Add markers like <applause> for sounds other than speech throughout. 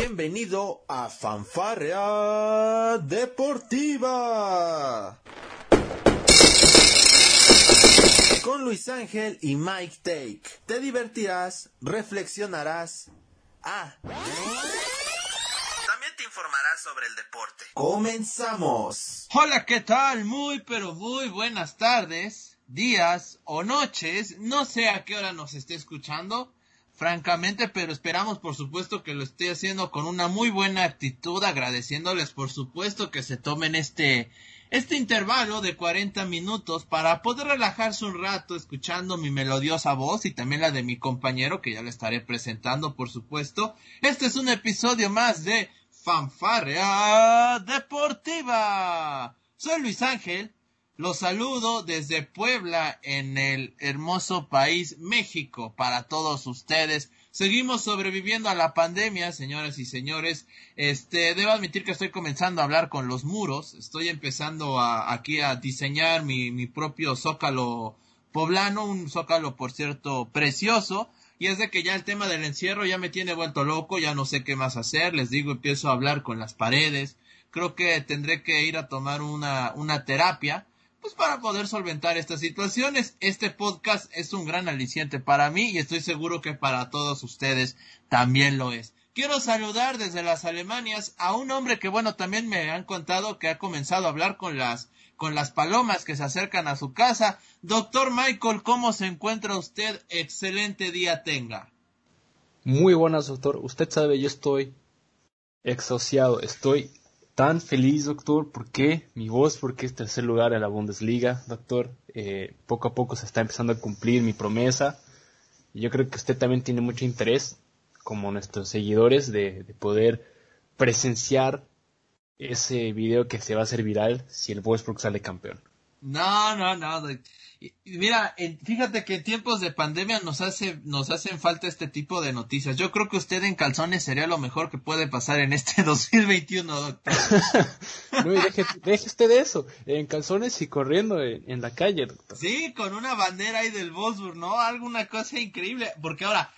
Bienvenido a Fanfarrea Deportiva. Con Luis Ángel y Mike Take. Te divertirás, reflexionarás. Ah. También te informarás sobre el deporte. Comenzamos. Hola, ¿qué tal? Muy, pero muy buenas tardes, días o noches. No sé a qué hora nos esté escuchando francamente, pero esperamos por supuesto que lo esté haciendo con una muy buena actitud, agradeciéndoles por supuesto que se tomen este este intervalo de 40 minutos para poder relajarse un rato escuchando mi melodiosa voz y también la de mi compañero que ya le estaré presentando por supuesto. Este es un episodio más de Fanfarrea Deportiva. Soy Luis Ángel, los saludo desde Puebla en el hermoso país México para todos ustedes. Seguimos sobreviviendo a la pandemia, señoras y señores. Este, debo admitir que estoy comenzando a hablar con los muros. Estoy empezando a, aquí a diseñar mi, mi propio zócalo poblano, un zócalo por cierto precioso. Y es de que ya el tema del encierro ya me tiene vuelto loco, ya no sé qué más hacer. Les digo, empiezo a hablar con las paredes. Creo que tendré que ir a tomar una, una terapia pues para poder solventar estas situaciones. Este podcast es un gran aliciente para mí y estoy seguro que para todos ustedes también lo es. Quiero saludar desde las Alemanias a un hombre que bueno también me han contado que ha comenzado a hablar con las con las palomas que se acercan a su casa. Doctor Michael, ¿cómo se encuentra usted? Excelente día tenga. Muy buenas, doctor. Usted sabe, yo estoy exociado, estoy tan feliz, doctor, porque mi voz, porque es tercer lugar en la Bundesliga, doctor. Eh, poco a poco se está empezando a cumplir mi promesa. Y yo creo que usted también tiene mucho interés, como nuestros seguidores, de, de poder presenciar ese video que se va a hacer viral si el Wolfsburg sale campeón. No, no, no. Mira, fíjate que en tiempos de pandemia nos hace, nos hacen falta este tipo de noticias. Yo creo que usted en calzones sería lo mejor que puede pasar en este <laughs> 2021, doctor. <laughs> no, y deje, usted de eso, en calzones y corriendo en, la calle, doctor. Sí, con una bandera ahí del Wolfsburg, ¿no? Alguna cosa increíble. Porque ahora,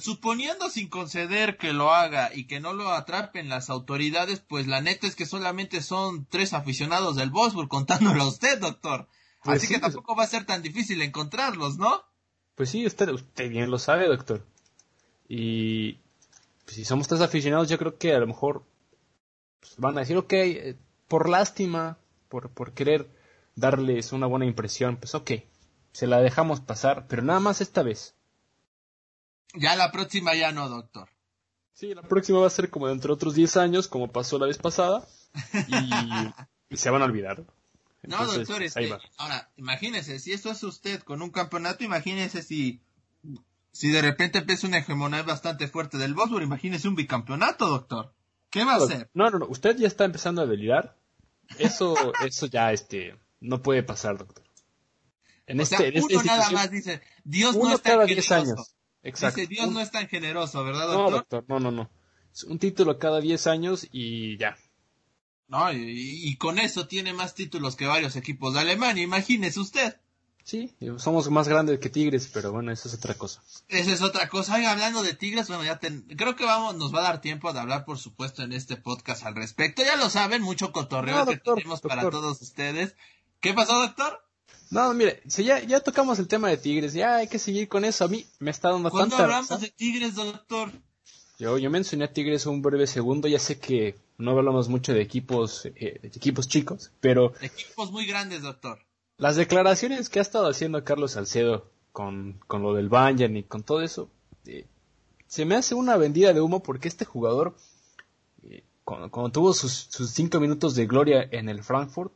suponiendo sin conceder que lo haga y que no lo atrapen las autoridades, pues la neta es que solamente son tres aficionados del Wolfsburg <laughs> contándolo a usted, doctor. Pues Así que pues tampoco va a ser tan difícil encontrarlos, ¿no? Pues sí, usted, usted bien lo sabe, doctor. Y pues, si somos tres aficionados, yo creo que a lo mejor pues, van a decir, ok, eh, por lástima, por, por querer darles una buena impresión, pues ok, se la dejamos pasar, pero nada más esta vez. Ya la próxima ya no, doctor. Sí, la próxima va a ser como dentro de otros 10 años, como pasó la vez pasada, y, <laughs> se van a olvidar. no, doctor, este, ahora, imagínese, si esto es usted con un campeonato, imagínese si, si de repente empieza una hegemonía bastante fuerte del Bosworth, imagínese un bicampeonato, doctor. ¿Qué va a hacer? No, no, no, usted ya está empezando a delirar. Eso, <laughs> eso ya, este, no puede pasar, doctor. En este, uno este nada más dice, Dios no está cada 10 años. Exacto. Dice, Dios no es tan generoso, ¿verdad, doctor? No, doctor, no, no, no. Es un título cada 10 años y ya. No, y, con eso tiene más títulos que varios equipos de Alemania, imagínese usted. Sí, somos más grandes que Tigres, pero bueno, eso es otra cosa. Esa es otra cosa. Oiga, hablando de Tigres, bueno, ya creo que vamos, nos va a dar tiempo de hablar, por supuesto, en este podcast al respecto. Ya lo saben, mucho cotorreo que tenemos para todos ustedes. ¿Qué pasó, doctor? No, mire, si ya, ya tocamos el tema de Tigres, ya hay que seguir con eso. A mí me está dando ¿Cuándo hablamos de Tigres, doctor? Yo, yo mencioné a Tigres un breve segundo, ya sé que no hablamos mucho de equipos, eh, de equipos chicos, pero... Equipos muy grandes, doctor. Las declaraciones que ha estado haciendo Carlos Salcedo con, con lo del Bayern y con todo eso, eh, se me hace una vendida de humo porque este jugador, eh, cuando, cuando, tuvo sus, sus cinco minutos de gloria en el Frankfurt,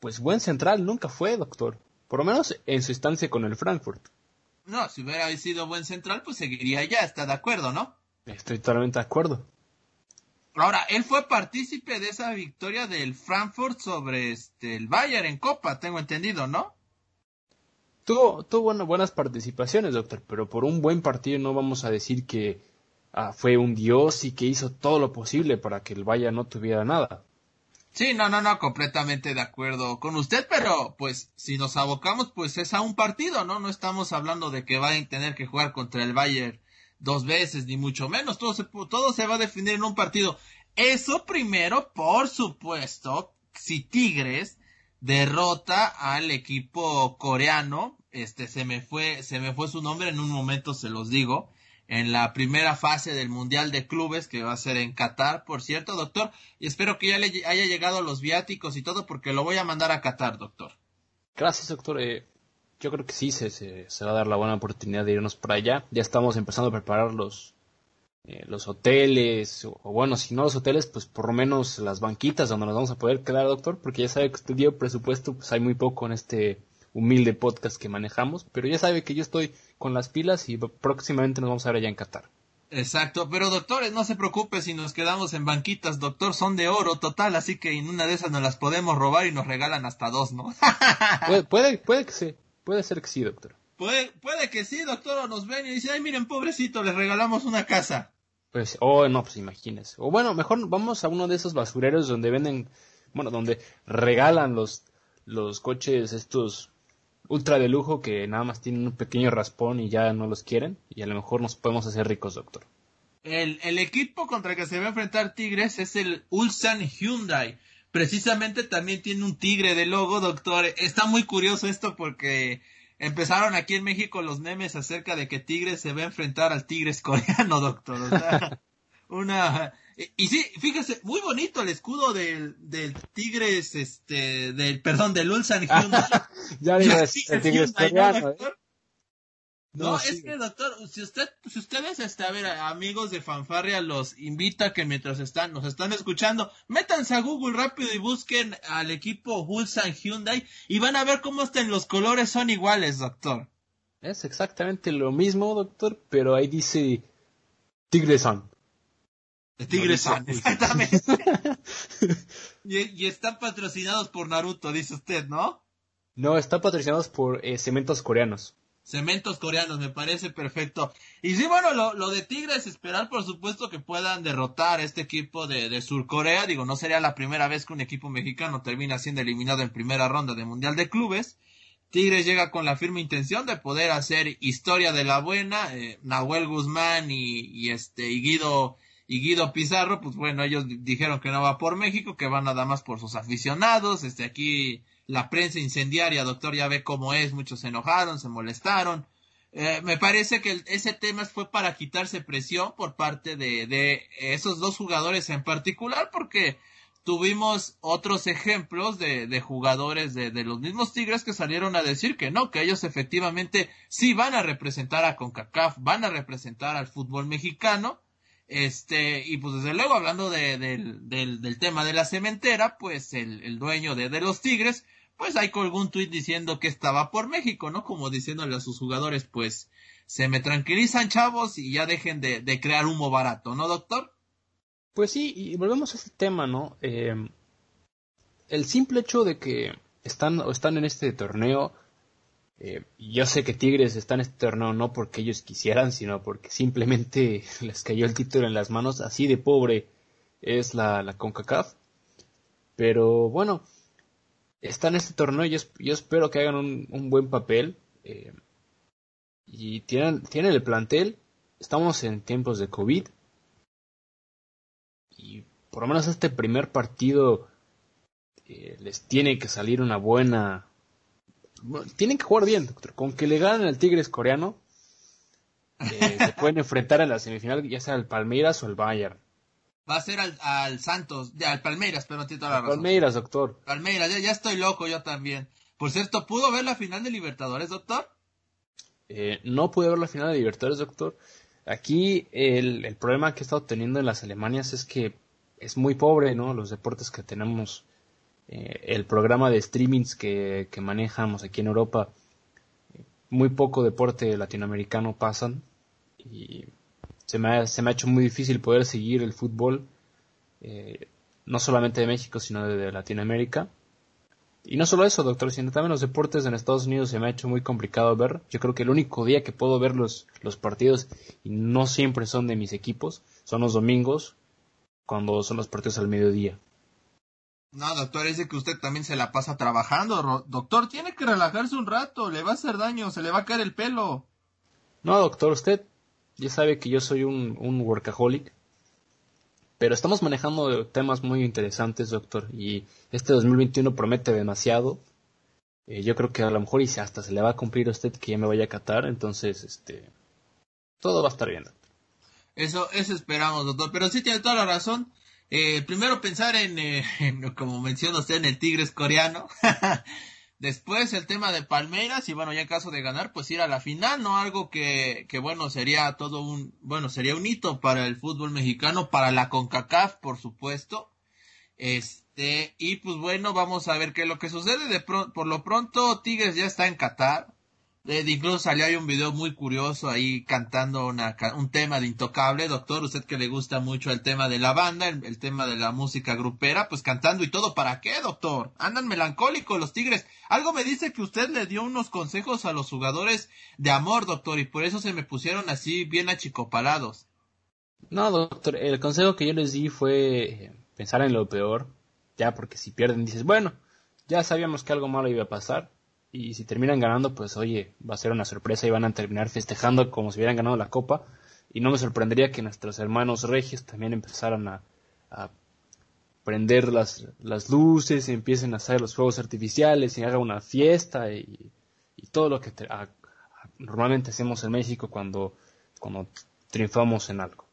pues buen central nunca fue, doctor. Por lo menos en su estancia con el Frankfurt. No, si hubiera sido buen central, pues seguiría ya, está de acuerdo, ¿no? Estoy totalmente de acuerdo. Ahora, él fue partícipe de esa victoria del Frankfurt sobre este, el Bayern en Copa, tengo entendido, ¿no? Tuvo, tuvo buenas participaciones, doctor, pero por un buen partido no vamos a decir que ah, fue un dios y que hizo todo lo posible para que el Bayern no tuviera nada. Sí, no, no, no, completamente de acuerdo con usted, pero pues si nos abocamos, pues es a un partido, ¿no? No estamos hablando de que vayan a tener que jugar contra el Bayern dos veces, ni mucho menos. Todo se, todo se va a definir en un partido. Eso primero, por supuesto, si Tigres derrota al equipo coreano, este se me fue, se me fue su nombre, en un momento se los digo, en la primera fase del Mundial de Clubes, que va a ser en Qatar, por cierto, doctor, y espero que ya le haya llegado los viáticos y todo, porque lo voy a mandar a Qatar, doctor. Gracias, doctor. Eh, yo creo que sí se, se, va a dar la buena oportunidad de irnos para allá. Ya estamos empezando a preparar los, eh, los hoteles, o, bueno, si no los hoteles, pues por lo menos las banquitas donde nos vamos a poder quedar, doctor, porque ya sabe que usted dio presupuesto, pues hay muy poco en este humilde podcast que manejamos, pero ya sabe que yo estoy con las pilas y próximamente nos vamos a ver allá en Qatar. Exacto, pero doctores, no se preocupe si nos quedamos en banquitas, doctor, son de oro total, así que en una de esas nos las podemos robar y nos regalan hasta dos, ¿no? <laughs> puede, puede, puede que sí. Puede ser que sí, doctor. Puede, puede que sí, doctor, o nos ven y dicen, ay, miren, pobrecito, les regalamos una casa. Pues, oh, no, pues imagínese. O bueno, mejor vamos a uno de esos basureros donde venden, bueno, donde regalan los, los coches estos ultra de lujo que nada más tienen un pequeño raspón y ya no los quieren. Y a lo mejor nos podemos hacer ricos, doctor. El, el equipo contra el que se va a enfrentar Tigres es el Ulsan Hyundai precisamente también tiene un tigre de logo, doctor. Está muy curioso esto porque empezaron aquí en México los memes acerca de que Tigres se va a enfrentar al Tigres coreano, doctor. O sea, <laughs> una y sí, fíjese, muy bonito el escudo del, del Tigres, este, del, perdón, del Ulsan <laughs> Hyundai. ya digo, el Tigres coreano, ¿eh? No, es que doctor, si usted, si ustedes, este, a ver, amigos de Fanfarria, los invita que mientras están, nos están escuchando, métanse a Google rápido y busquen al equipo Ulsan Hyundai y van a ver cómo están los colores son iguales, doctor. Es exactamente lo mismo, doctor, pero ahí dice Tigresan. Tigresan, exactamente. <laughs> y, y, están patrocinados por Naruto, dice usted, ¿no? No, están patrocinados por eh, cementos coreanos. Cementos coreanos, me parece perfecto. Y sí, bueno, lo, lo de Tigres, esperar por supuesto que puedan derrotar a este equipo de, de Surcorea. Digo, no sería la primera vez que un equipo mexicano termina siendo eliminado en primera ronda de Mundial de Clubes. Tigres llega con la firme intención de poder hacer historia de la buena. Eh, Nahuel Guzmán y, y este y Guido y Guido Pizarro, pues bueno, ellos dijeron que no va por México, que van nada más por sus aficionados. Este aquí la prensa incendiaria, doctor, ya ve cómo es, muchos se enojaron, se molestaron. Eh, me parece que ese tema fue para quitarse presión por parte de, de esos dos jugadores en particular, porque tuvimos otros ejemplos de, de jugadores de, de, los mismos Tigres que salieron a decir que no, que ellos efectivamente sí van a representar a CONCACAF, van a representar al fútbol mexicano. Este, y pues desde luego hablando de, del, del, tema de la cementera, pues el, el dueño de, de los Tigres, pues hay algún tuit diciendo que estaba por México, ¿no? Como diciéndole a sus jugadores, pues se me tranquilizan chavos y ya dejen de, crear humo barato, ¿no, doctor? Pues sí, y volvemos a este tema, ¿no? Eh, el simple hecho de que están, están en este torneo, eh, yo sé que Tigres está en este torneo no porque ellos quisieran, sino porque simplemente <laughs> les cayó el título en las manos, así de pobre es la, la CONCACAF. Pero bueno, está en este torneo y yo, espero que hagan un, buen papel. Eh, y tienen, tienen el plantel. Estamos en tiempos de COVID. Y por lo menos este primer partido eh, les tiene que salir una buena... tienen que jugar bien, doctor. Con que le ganen al Tigres coreano, eh, se <laughs> pueden enfrentar en la semifinal, ya sea el Palmeiras o el Bayern. Va a ser al, al Santos, al Palmeiras, pero no tiene toda la razón. Palmeiras, doctor. Palmeiras, ya, estoy loco yo también. Por cierto, ¿pudo ver la final de Libertadores, doctor? Eh, no pude ver la final de Libertadores, doctor. Aquí el, el, problema que he estado teniendo en las Alemanias es que es muy pobre, ¿no? Los deportes que tenemos, eh, el programa de streamings que, que manejamos aquí en Europa, muy poco deporte latinoamericano pasan y se me ha, se me ha hecho muy difícil poder seguir el fútbol, eh, no solamente de México, sino de, Latinoamérica. Y no solo eso, doctor, sino también los deportes en Estados Unidos se me ha hecho muy complicado ver. Yo creo que el único día que puedo ver los, los partidos, y no siempre son de mis equipos, son los domingos, cuando son los partidos al mediodía. No, doctor, dice que usted también se la pasa trabajando. Doctor, tiene que relajarse un rato, le va a hacer daño, se le va a caer el pelo. No, doctor, usted Ya sabe que yo soy un, un workaholic. Pero estamos manejando temas muy interesantes, doctor. Y este 2021 promete demasiado. Eh, yo creo que a lo mejor y hasta se le va a cumplir a usted que ya me vaya a catar. Entonces, este. Todo va a estar bien. Eso, eso esperamos, doctor. Pero sí tiene toda la razón. Eh, primero pensar en, eh, <laughs> como menciona usted, en el Tigres coreano. <laughs> Después el tema de Palmeiras y bueno, ya en caso de ganar, pues ir a la final, ¿no? Algo que, que bueno, sería todo un, bueno, sería un hito para el fútbol mexicano, para la CONCACAF, por supuesto. Este, y pues bueno, vamos a ver qué es lo que sucede. De por lo pronto, Tigres ya está en Qatar. Eh, incluso salió ahí un video muy curioso ahí cantando una, un tema de Intocable, doctor, usted que le gusta mucho el tema de la banda, el, tema de la música grupera, pues cantando y todo, ¿para qué, doctor? Andan melancólicos los Tigres. Algo me dice que usted le dio unos consejos a los jugadores de amor, doctor, y por eso se me pusieron así bien achicopalados. No, doctor, el consejo que yo les di fue pensar en lo peor, ya porque si pierden dices, bueno, ya sabíamos que algo malo iba a pasar, y si terminan ganando, pues oye, va a ser una sorpresa y van a terminar festejando como si hubieran ganado la copa. Y no me sorprendería que nuestros hermanos regios también empezaran a, prender las, las luces y empiecen a hacer los fuegos artificiales y hagan una fiesta y, todo lo que normalmente hacemos en México cuando, cuando triunfamos en algo.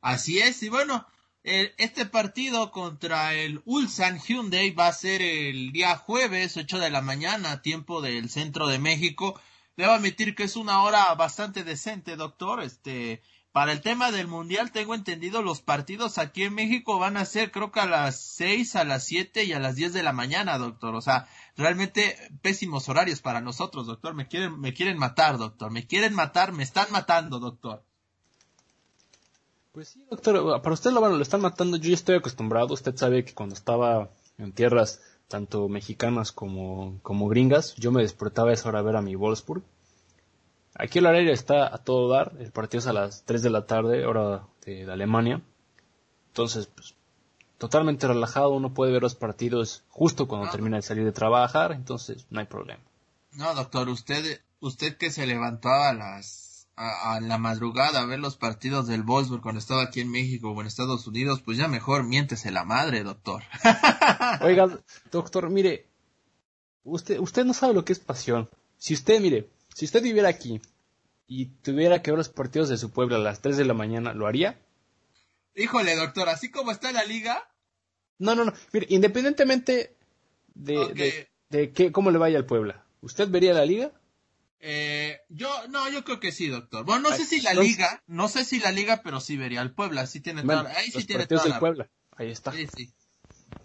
Así es, y bueno, este partido contra el Ulsan Hyundai va a ser el día jueves, 8 de la mañana, tiempo del centro de México. Debo admitir que es una hora bastante decente, doctor. Este, para el tema del mundial, tengo entendido, los partidos aquí en México van a ser, creo que a las 6, a las 7 y a las 10 de la mañana, doctor. O sea, realmente pésimos horarios para nosotros, doctor. Me quieren, me quieren matar, doctor. Me quieren matar, me están matando, doctor. Pues sí, doctor, para usted lo, bueno, lo están matando, yo ya estoy acostumbrado, usted sabe que cuando estaba en tierras tanto mexicanas como, como gringas, yo me despertaba a esa hora a ver a mi Wolfsburg. Aquí el horario está a todo dar, el partido es a las 3 de la tarde, hora de, Alemania. Entonces, pues, totalmente relajado, uno puede ver los partidos justo cuando termina de salir de trabajar, entonces no hay problema. No, doctor, usted, usted que se levantó a las a, la madrugada a ver los partidos del Wolfsburg cuando estaba aquí en México o en Estados Unidos, pues ya mejor miéntese la madre, doctor. <laughs> Oiga, doctor, mire, usted, usted no sabe lo que es pasión. Si usted, mire, si usted viviera aquí y tuviera que ver los partidos de su pueblo a las 3 de la mañana, ¿lo haría? Híjole, doctor, así como está la liga. No, no, no. Mire, independientemente de, de, de que, cómo le vaya al Puebla, ¿usted vería la liga? Eh, yo, no, yo creo que sí, doctor. Bueno, no sé si la liga, no sé si la liga, pero sí vería al Puebla, sí tiene toda, ahí sí tiene toda la Puebla. Ahí está. Sí, sí.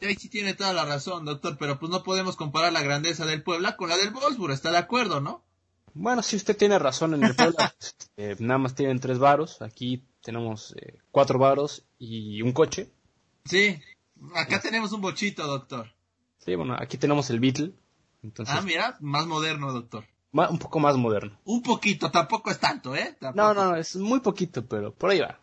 Ahí sí tiene toda la razón, doctor, pero pues no podemos comparar la grandeza del Puebla con la del Wolfsburg, está de acuerdo, ¿no? Bueno, si usted tiene razón en el Puebla, <laughs> eh, nada más tienen tres varos, aquí tenemos eh, cuatro varos y un coche. Sí, acá tenemos un bochito, doctor. Sí, bueno, aquí tenemos el Beetle. Entonces... Ah, mira, más moderno, doctor un poco más moderno. Un poquito, tampoco es tanto, ¿eh? No, no, es muy poquito, pero por ahí va.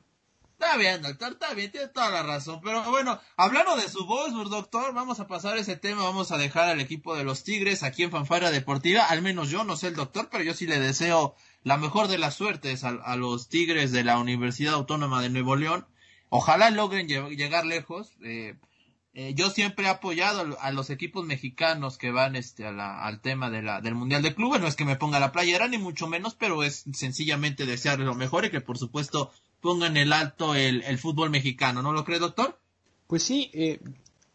Está bien, doctor, está bien, tiene toda la razón. Pero bueno, hablando de su voz, doctor, vamos a pasar ese tema, vamos a dejar al equipo de los Tigres aquí en Fanfara Deportiva. Al menos yo, no sé el doctor, pero yo sí le deseo la mejor de las suertes a, los Tigres de la Universidad Autónoma de Nuevo León. Ojalá logren llegar lejos. Eh, eh, yo siempre he apoyado a los equipos mexicanos que van este, al tema de la, del Mundial de Clubes. No es que me ponga la playera, ni mucho menos, pero es sencillamente desearle lo mejor y que, por supuesto, pongan el alto el, fútbol mexicano. ¿No lo cree, doctor? Pues sí, eh,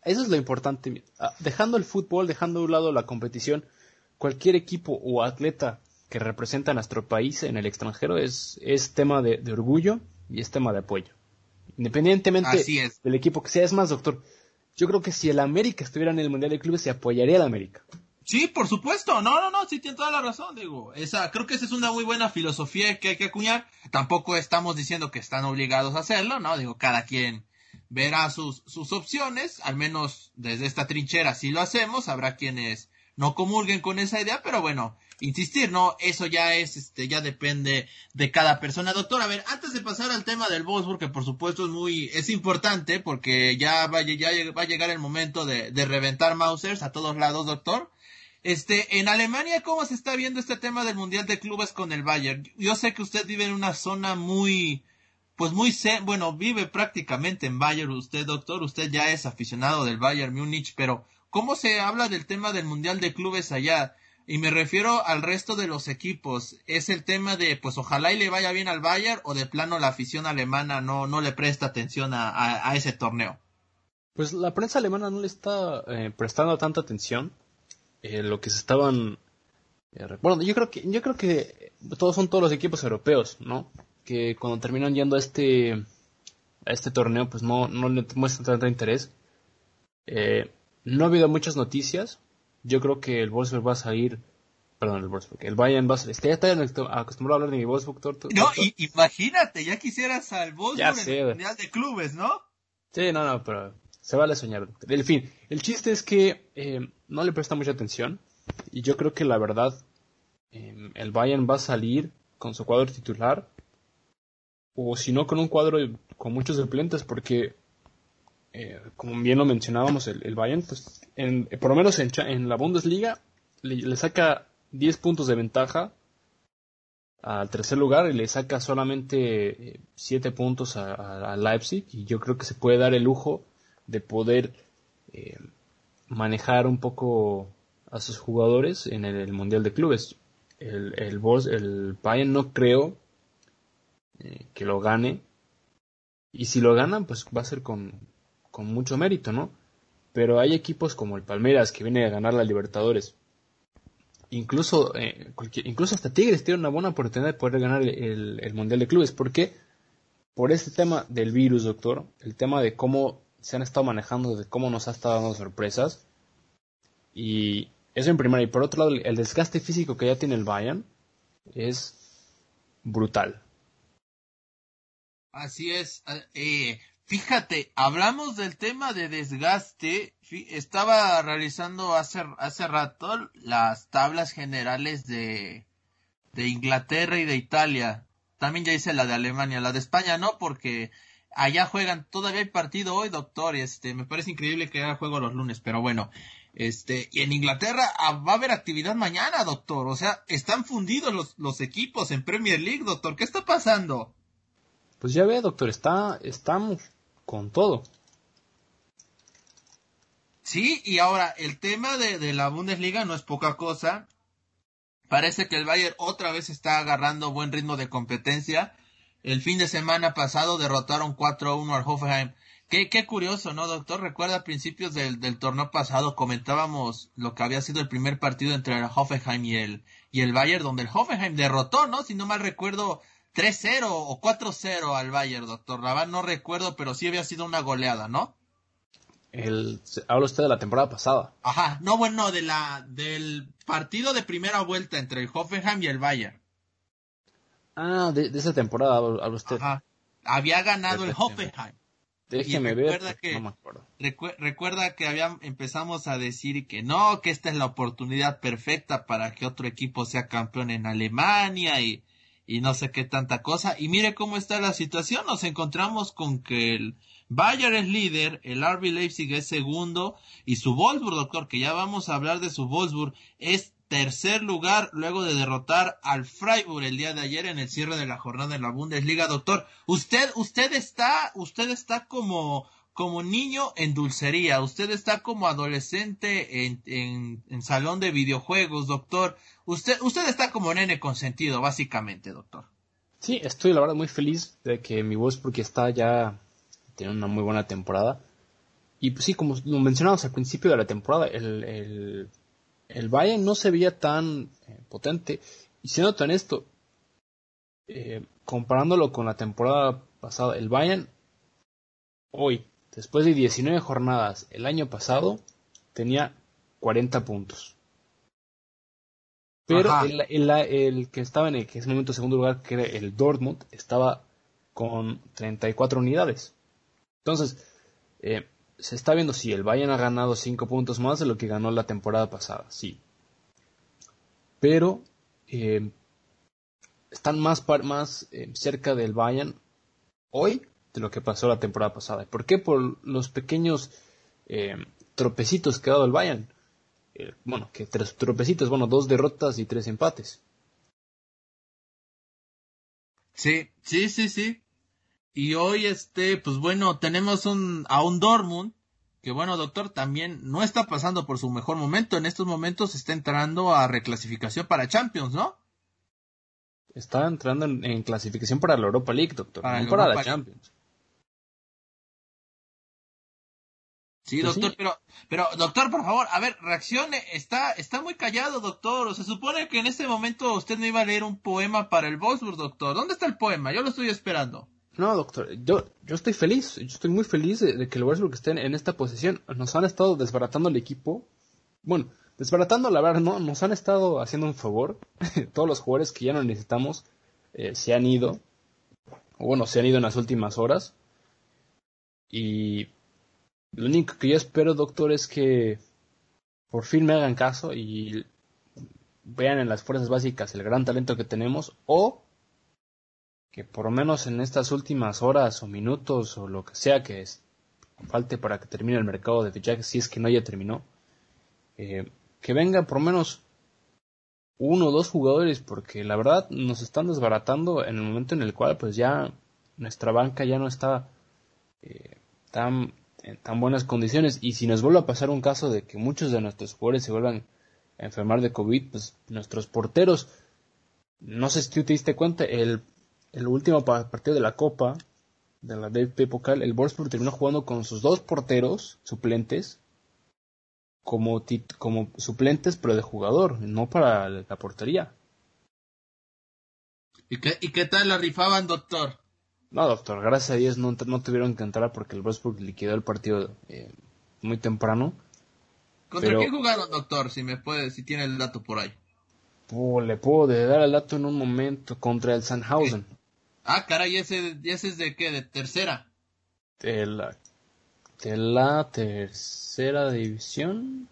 eso es lo importante. Ah, dejando el fútbol, dejando a un lado la competición, cualquier equipo o atleta que representa a nuestro país en el extranjero es, es tema de, orgullo y es tema de apoyo. Independientemente del equipo que sea. Es más, doctor, yo creo que si el América estuviera en el Mundial de Clubes se apoyaría al América. Sí, por supuesto. No, no, no, sí tiene toda la razón, digo. Esa, creo que esa es una muy buena filosofía que hay que acuñar. Tampoco estamos diciendo que están obligados a hacerlo, ¿no? Digo, cada quien verá sus, sus opciones, al menos desde esta trinchera si lo hacemos, habrá quienes no comulguen con esa idea, pero bueno, insistir, ¿no? Eso ya es, este, ya depende de cada persona. Doctor, a ver, antes de pasar al tema del Wolfsburg, que por supuesto es muy, es importante porque ya va, ya va a llegar el momento de, de reventar Mausers a todos lados, doctor. Este, en Alemania, ¿cómo se está viendo este tema del Mundial de Clubes con el Bayern? Yo sé que usted vive en una zona muy, pues muy, bueno, vive prácticamente en Bayern usted, doctor, usted ya es aficionado del Bayern Múnich, pero ¿cómo se habla del tema del Mundial de Clubes allá? Y me refiero al resto de los equipos. Es el tema de, pues ojalá y le vaya bien al Bayern o de plano la afición alemana no, no le presta atención a, ese torneo. Pues la prensa alemana no le está eh, prestando tanta atención eh, lo que se estaban eh, bueno yo creo que yo creo que todos son todos los equipos europeos no que cuando terminan yendo a este a este torneo pues no no le muestran tanto interés eh, no ha habido muchas noticias yo creo que el Wolfsburg va a salir perdón el Wolfsburg el Bayern va a salir es que ya estoy acostumbrado a hablar de mi Wolfsburg no imagínate ya quisieras al Wolfsburg en el mundial de clubes no sí no no pero se vale soñar en fin el chiste es que no le presta mucha atención. Y yo creo que la verdad, em, el Bayern va a salir con su cuadro titular. O si no, con un cuadro con muchos suplentes, porque, eh, como bien lo mencionábamos, el, Bayern, pues, en, por lo menos en, la Bundesliga, le, saca 10 puntos de ventaja al tercer lugar y le saca solamente 7 eh, puntos a, Leipzig. Y yo creo que se puede dar el lujo de poder eh, manejar un poco a sus jugadores en el, Mundial de Clubes. El, el, el Bayern no creo que lo gane. Y si lo ganan, pues va a ser con, con mucho mérito, ¿no? Pero hay equipos como el Palmeiras que viene a ganar la Libertadores. Incluso, eh, incluso hasta Tigres tiene una buena oportunidad de poder ganar el, el Mundial de Clubes. ¿Por qué? Por este tema del virus, doctor. El tema de cómo se han estado manejando de cómo nos ha estado dando sorpresas. Y eso en primera. Y por otro lado, el desgaste físico que ya tiene el Bayern es brutal. Así es. Eh, fíjate, hablamos del tema de desgaste. Estaba realizando hace, hace rato las tablas generales de, de Inglaterra y de Italia. También ya hice la de Alemania, la de España no, porque allá juegan, todavía hay partido hoy, doctor, este, me parece increíble que haya juego los lunes, pero bueno, este, y en Inglaterra ah, va a haber actividad mañana, doctor, o sea, están fundidos los, los equipos en Premier League, doctor, ¿qué está pasando? Pues ya ve, doctor, está, estamos con todo. Sí, y ahora, el tema de, de la Bundesliga no es poca cosa. Parece que el Bayern otra vez está agarrando buen ritmo de competencia el fin de semana pasado derrotaron 4-1 al Hoffenheim. Qué, qué curioso, ¿no, doctor? Recuerda a principios del, del, torneo pasado comentábamos lo que había sido el primer partido entre el Hoffenheim y el, y el Bayern, donde el Hoffenheim derrotó, ¿no? Si no mal recuerdo, 3-0 o 4-0 al Bayern, doctor. La no recuerdo, pero sí había sido una goleada, ¿no? El, habla usted de la temporada pasada. Ajá, no, bueno, de la, del partido de primera vuelta entre el Hoffenheim y el Bayern. Ah, de, esa temporada habla usted. Había ganado el Hoffenheim. Déjeme ver, que, recuerda que había, empezamos a decir que no, que esta es la oportunidad perfecta para que otro equipo sea campeón en Alemania y, y no sé qué tanta cosa. Y mire cómo está la situación. Nos encontramos con que el Bayern es líder, el RB Leipzig es segundo y su Wolfsburg, doctor, que ya vamos a hablar de su Wolfsburg, es tercer lugar luego de derrotar al Freiburg el día de ayer en el cierre de la jornada en la Bundesliga. Doctor, usted, usted está, usted está como, como niño en dulcería, usted está como adolescente en, en, salón de videojuegos, doctor. Usted, usted está como nene consentido, básicamente, doctor. Sí, estoy la verdad muy feliz de que mi voz porque está ya tiene una muy buena temporada. Y pues sí, como lo mencionamos al principio de la temporada, el, el el Bayern no se veía tan eh, potente. Y siendo tan esto, eh, comparándolo con la temporada pasada, el Bayern hoy, después de 19 jornadas el año pasado, tenía 40 puntos. Pero el, que estaba en el que es momento segundo lugar, que era el Dortmund, estaba con 34 unidades. Entonces, eh, se está viendo si el Bayern ha ganado 5 puntos más de lo que ganó la temporada pasada, sí. Pero eh, están más, más eh, cerca del Bayern hoy de lo que pasó la temporada pasada. ¿Por qué? Por los pequeños eh, tropecitos que ha dado el Bayern. eh, bueno, que tres tropecitos, bueno, dos derrotas y tres empates. Sí, sí, sí, sí. Y hoy, este, pues bueno, tenemos un, a un Dortmund, que bueno, doctor, también no está pasando por su mejor momento. En estos momentos está entrando a reclasificación para Champions, ¿no? Está entrando en, clasificación para la Europa League, doctor, no para la Champions. Sí, pues doctor, pero, pero, doctor, por favor, a ver, reaccione, está, está muy callado, doctor, se supone que en este momento usted me iba a leer un poema para el Wolfsburg, doctor, ¿dónde está el poema? Yo lo estoy esperando. No, doctor, yo, yo estoy feliz, yo estoy muy feliz de, que el Wolfsburg esté en, esta posición, nos han estado desbaratando el equipo, bueno, desbaratando la verdad, no, nos han estado haciendo un favor, <laughs> todos los jugadores que ya no necesitamos eh, se han ido, o bueno, se han ido en las últimas horas, y lo único que yo espero, doctor, es que por fin me hagan caso y vean en las fuerzas básicas el gran talento que tenemos o que por lo menos en estas últimas horas o minutos o lo que sea que falte para que termine el mercado de fichajes, si es que no ya terminó, eh, que vengan por lo menos uno o dos jugadores, porque la verdad nos están desbaratando en el momento en el cual pues ya nuestra banca ya no está eh, tan en tan buenas condiciones. Y si nos vuelve a pasar un caso de que muchos de nuestros jugadores se vuelvan a enfermar de COVID, pues nuestros porteros, no sé si tú te diste cuenta, el, el último partido de la Copa, de la DP Pokal, el Wolfsburg terminó jugando con sus dos porteros suplentes como, como suplentes, pero de jugador, no para la portería. ¿Y qué, ¿Y qué tal la rifaban, doctor? No, doctor, gracias a Dios no, no tuvieron que entrar porque el Wolfsburg liquidó el partido eh, muy temprano. ¿Contra quién jugaron, doctor? Si me puede, si tiene el dato por ahí. le puedo dar el dato en un momento contra el Sandhausen. Ah, caray, ese, ese es de qué, de tercera. De la, de la tercera división,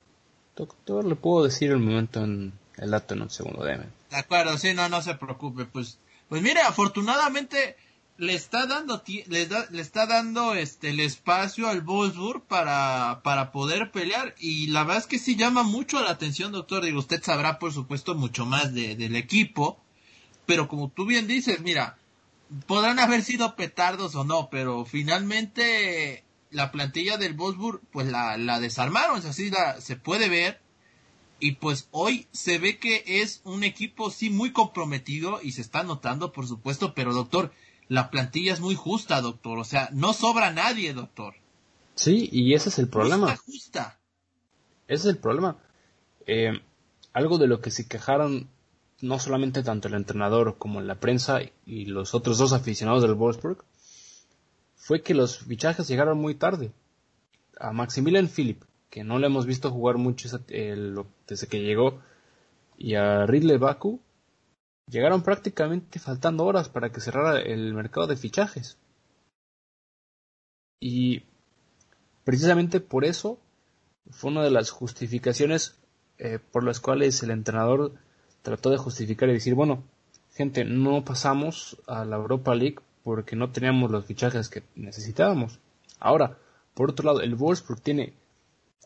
doctor, le puedo decir el momento en el dato en un segundo, déjeme. De acuerdo, sí, no, no se preocupe, pues, pues mire, afortunadamente le está dando le, le está dando este el espacio al Wolfsburg para para poder pelear. Y la verdad es que sí llama mucho la atención doctor. Digo usted sabrá por supuesto mucho más de, del equipo. Pero como tú bien dices mira podrán haber sido petardos o no pero finalmente la plantilla del Wolfsburg pues la, la desarmaron. Así la, se puede ver y pues hoy se ve que es un equipo sí muy comprometido y se está notando por supuesto pero doctor la plantilla es muy justa, doctor. O sea, no sobra nadie, doctor. Sí, y ese es el problema. Justa, Ese es el problema. Eh, algo de lo que se quejaron no solamente tanto el entrenador como la prensa y los otros dos aficionados del Wolfsburg fue que los fichajes llegaron muy tarde. A Maximilian Philip, que no le hemos visto jugar mucho desde que llegó, y a Ridley Baku, Llegaron prácticamente faltando horas para que cerrara el mercado de fichajes. Y precisamente por eso fue una de las justificaciones eh, por las cuales el entrenador trató de justificar y decir, bueno, gente, no pasamos a la Europa League porque no teníamos los fichajes que necesitábamos. Ahora, por otro lado, el Wolfsburg tiene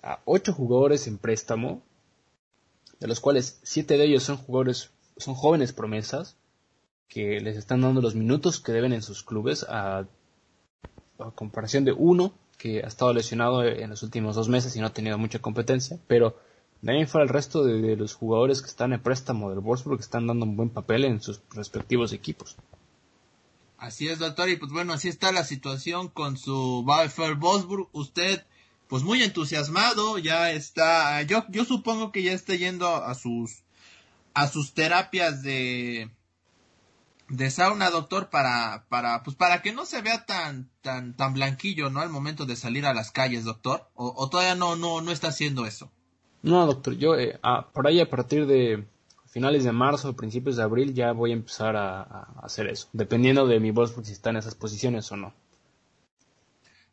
a ocho jugadores en préstamo, de los cuales siete de ellos son jugadores son jóvenes promesas que les están dando los minutos que deben en sus clubes a, comparación de uno que ha estado lesionado en los últimos dos meses y no ha tenido mucha competencia, pero también fuera el resto de, los jugadores que están en préstamo del Wolfsburg están dando un buen papel en sus respectivos equipos. Así es, doctor, y pues bueno, así está la situación con su VfL Wolfsburg. Usted, pues muy entusiasmado, ya está, yo, yo supongo que ya está yendo a sus a sus terapias de de sauna, doctor, para para pues para que no se vea tan tan tan blanquillo, ¿no? Al momento de salir a las calles, doctor. O, todavía no no no está haciendo eso. No, doctor, yo eh, por ahí a partir de finales de marzo, principios de abril ya voy a empezar a, hacer eso, dependiendo de mi voz si está en esas posiciones o no.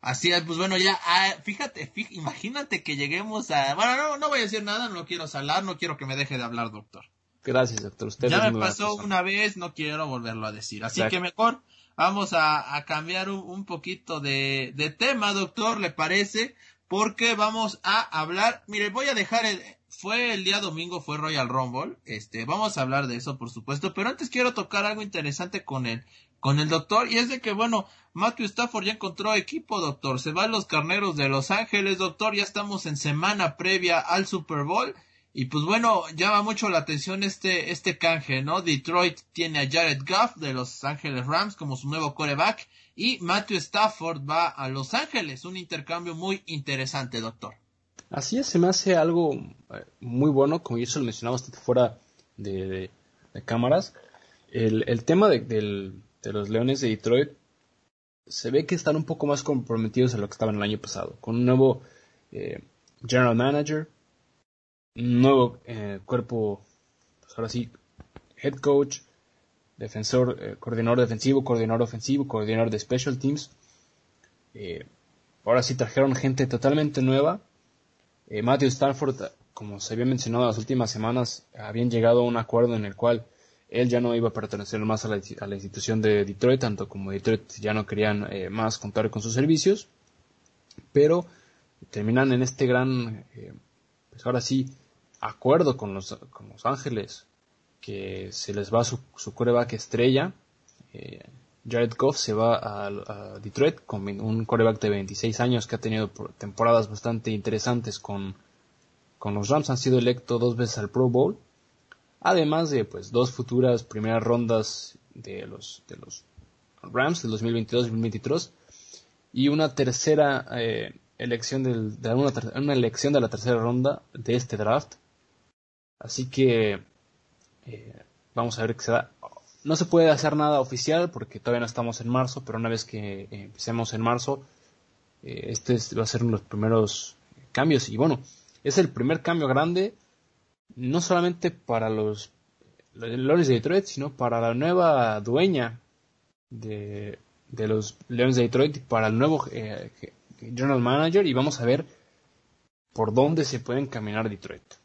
Así es, pues bueno, ya, ah, fíjate, imagínate que lleguemos a... Bueno, no, no voy a decir nada, no quiero salar, no quiero que me deje de hablar, doctor. Gracias, doctor. Usted ya me pasó una vez, no quiero volverlo a decir. Así que mejor vamos a, cambiar un, poquito de, tema, doctor, ¿le parece? Porque vamos a hablar, mire, voy a dejar fue el día domingo, fue Royal Rumble. Este, vamos a hablar de eso, por supuesto. Pero antes quiero tocar algo interesante con el, con el doctor. Y es de que, bueno, Matthew Stafford ya encontró equipo, doctor. Se van los carneros de Los Ángeles, doctor. Ya estamos en semana previa al Super Bowl. Y pues bueno, llama mucho la atención este, este canje, ¿no? Detroit tiene a Jared Goff de Los Ángeles Rams como su nuevo coreback. Y Matthew Stafford va a Los Ángeles. Un intercambio muy interesante, doctor. Así es, se me hace algo eh, muy bueno, como yo se lo mencionaba usted fuera de, cámaras. El, tema de, los Leones de Detroit se ve que están un poco más comprometidos en lo que estaban el año pasado, con un nuevo eh, general manager, un nuevo eh, cuerpo, pues ahora sí, head coach, defensor, coordinador defensivo, coordinador ofensivo, coordinador de special teams. ahora sí trajeron gente totalmente nueva eh, Matthew Stanford, como se había mencionado en las últimas semanas, habían llegado a un acuerdo en el cual él ya no iba a pertenecer más a la, institución de Detroit, tanto como Detroit ya no querían eh, más contar con sus servicios, pero terminan en este gran, eh, pues ahora sí, acuerdo con los, con los Ángeles, que se les va su, su coreback estrella, Jared Goff se va a, Detroit con un coreback de 26 años que ha tenido temporadas bastante interesantes con, con los Rams. Han sido electo dos veces al Pro Bowl. Además de pues dos futuras primeras rondas de los, de los Rams del 2022-2023 y una tercera eh, elección de una, elección de la tercera ronda de este draft. Así que eh, vamos a ver qué se da. No se puede hacer nada oficial porque todavía no estamos en marzo, pero una vez que eh, empecemos en marzo, eh, este va a ser uno de los primeros cambios. Y bueno, es el primer cambio grande, no solamente para los Leones de Detroit, sino para la nueva dueña de, los Leones de Detroit, para el nuevo eh, General Manager, y vamos a ver por dónde se puede encaminar Detroit.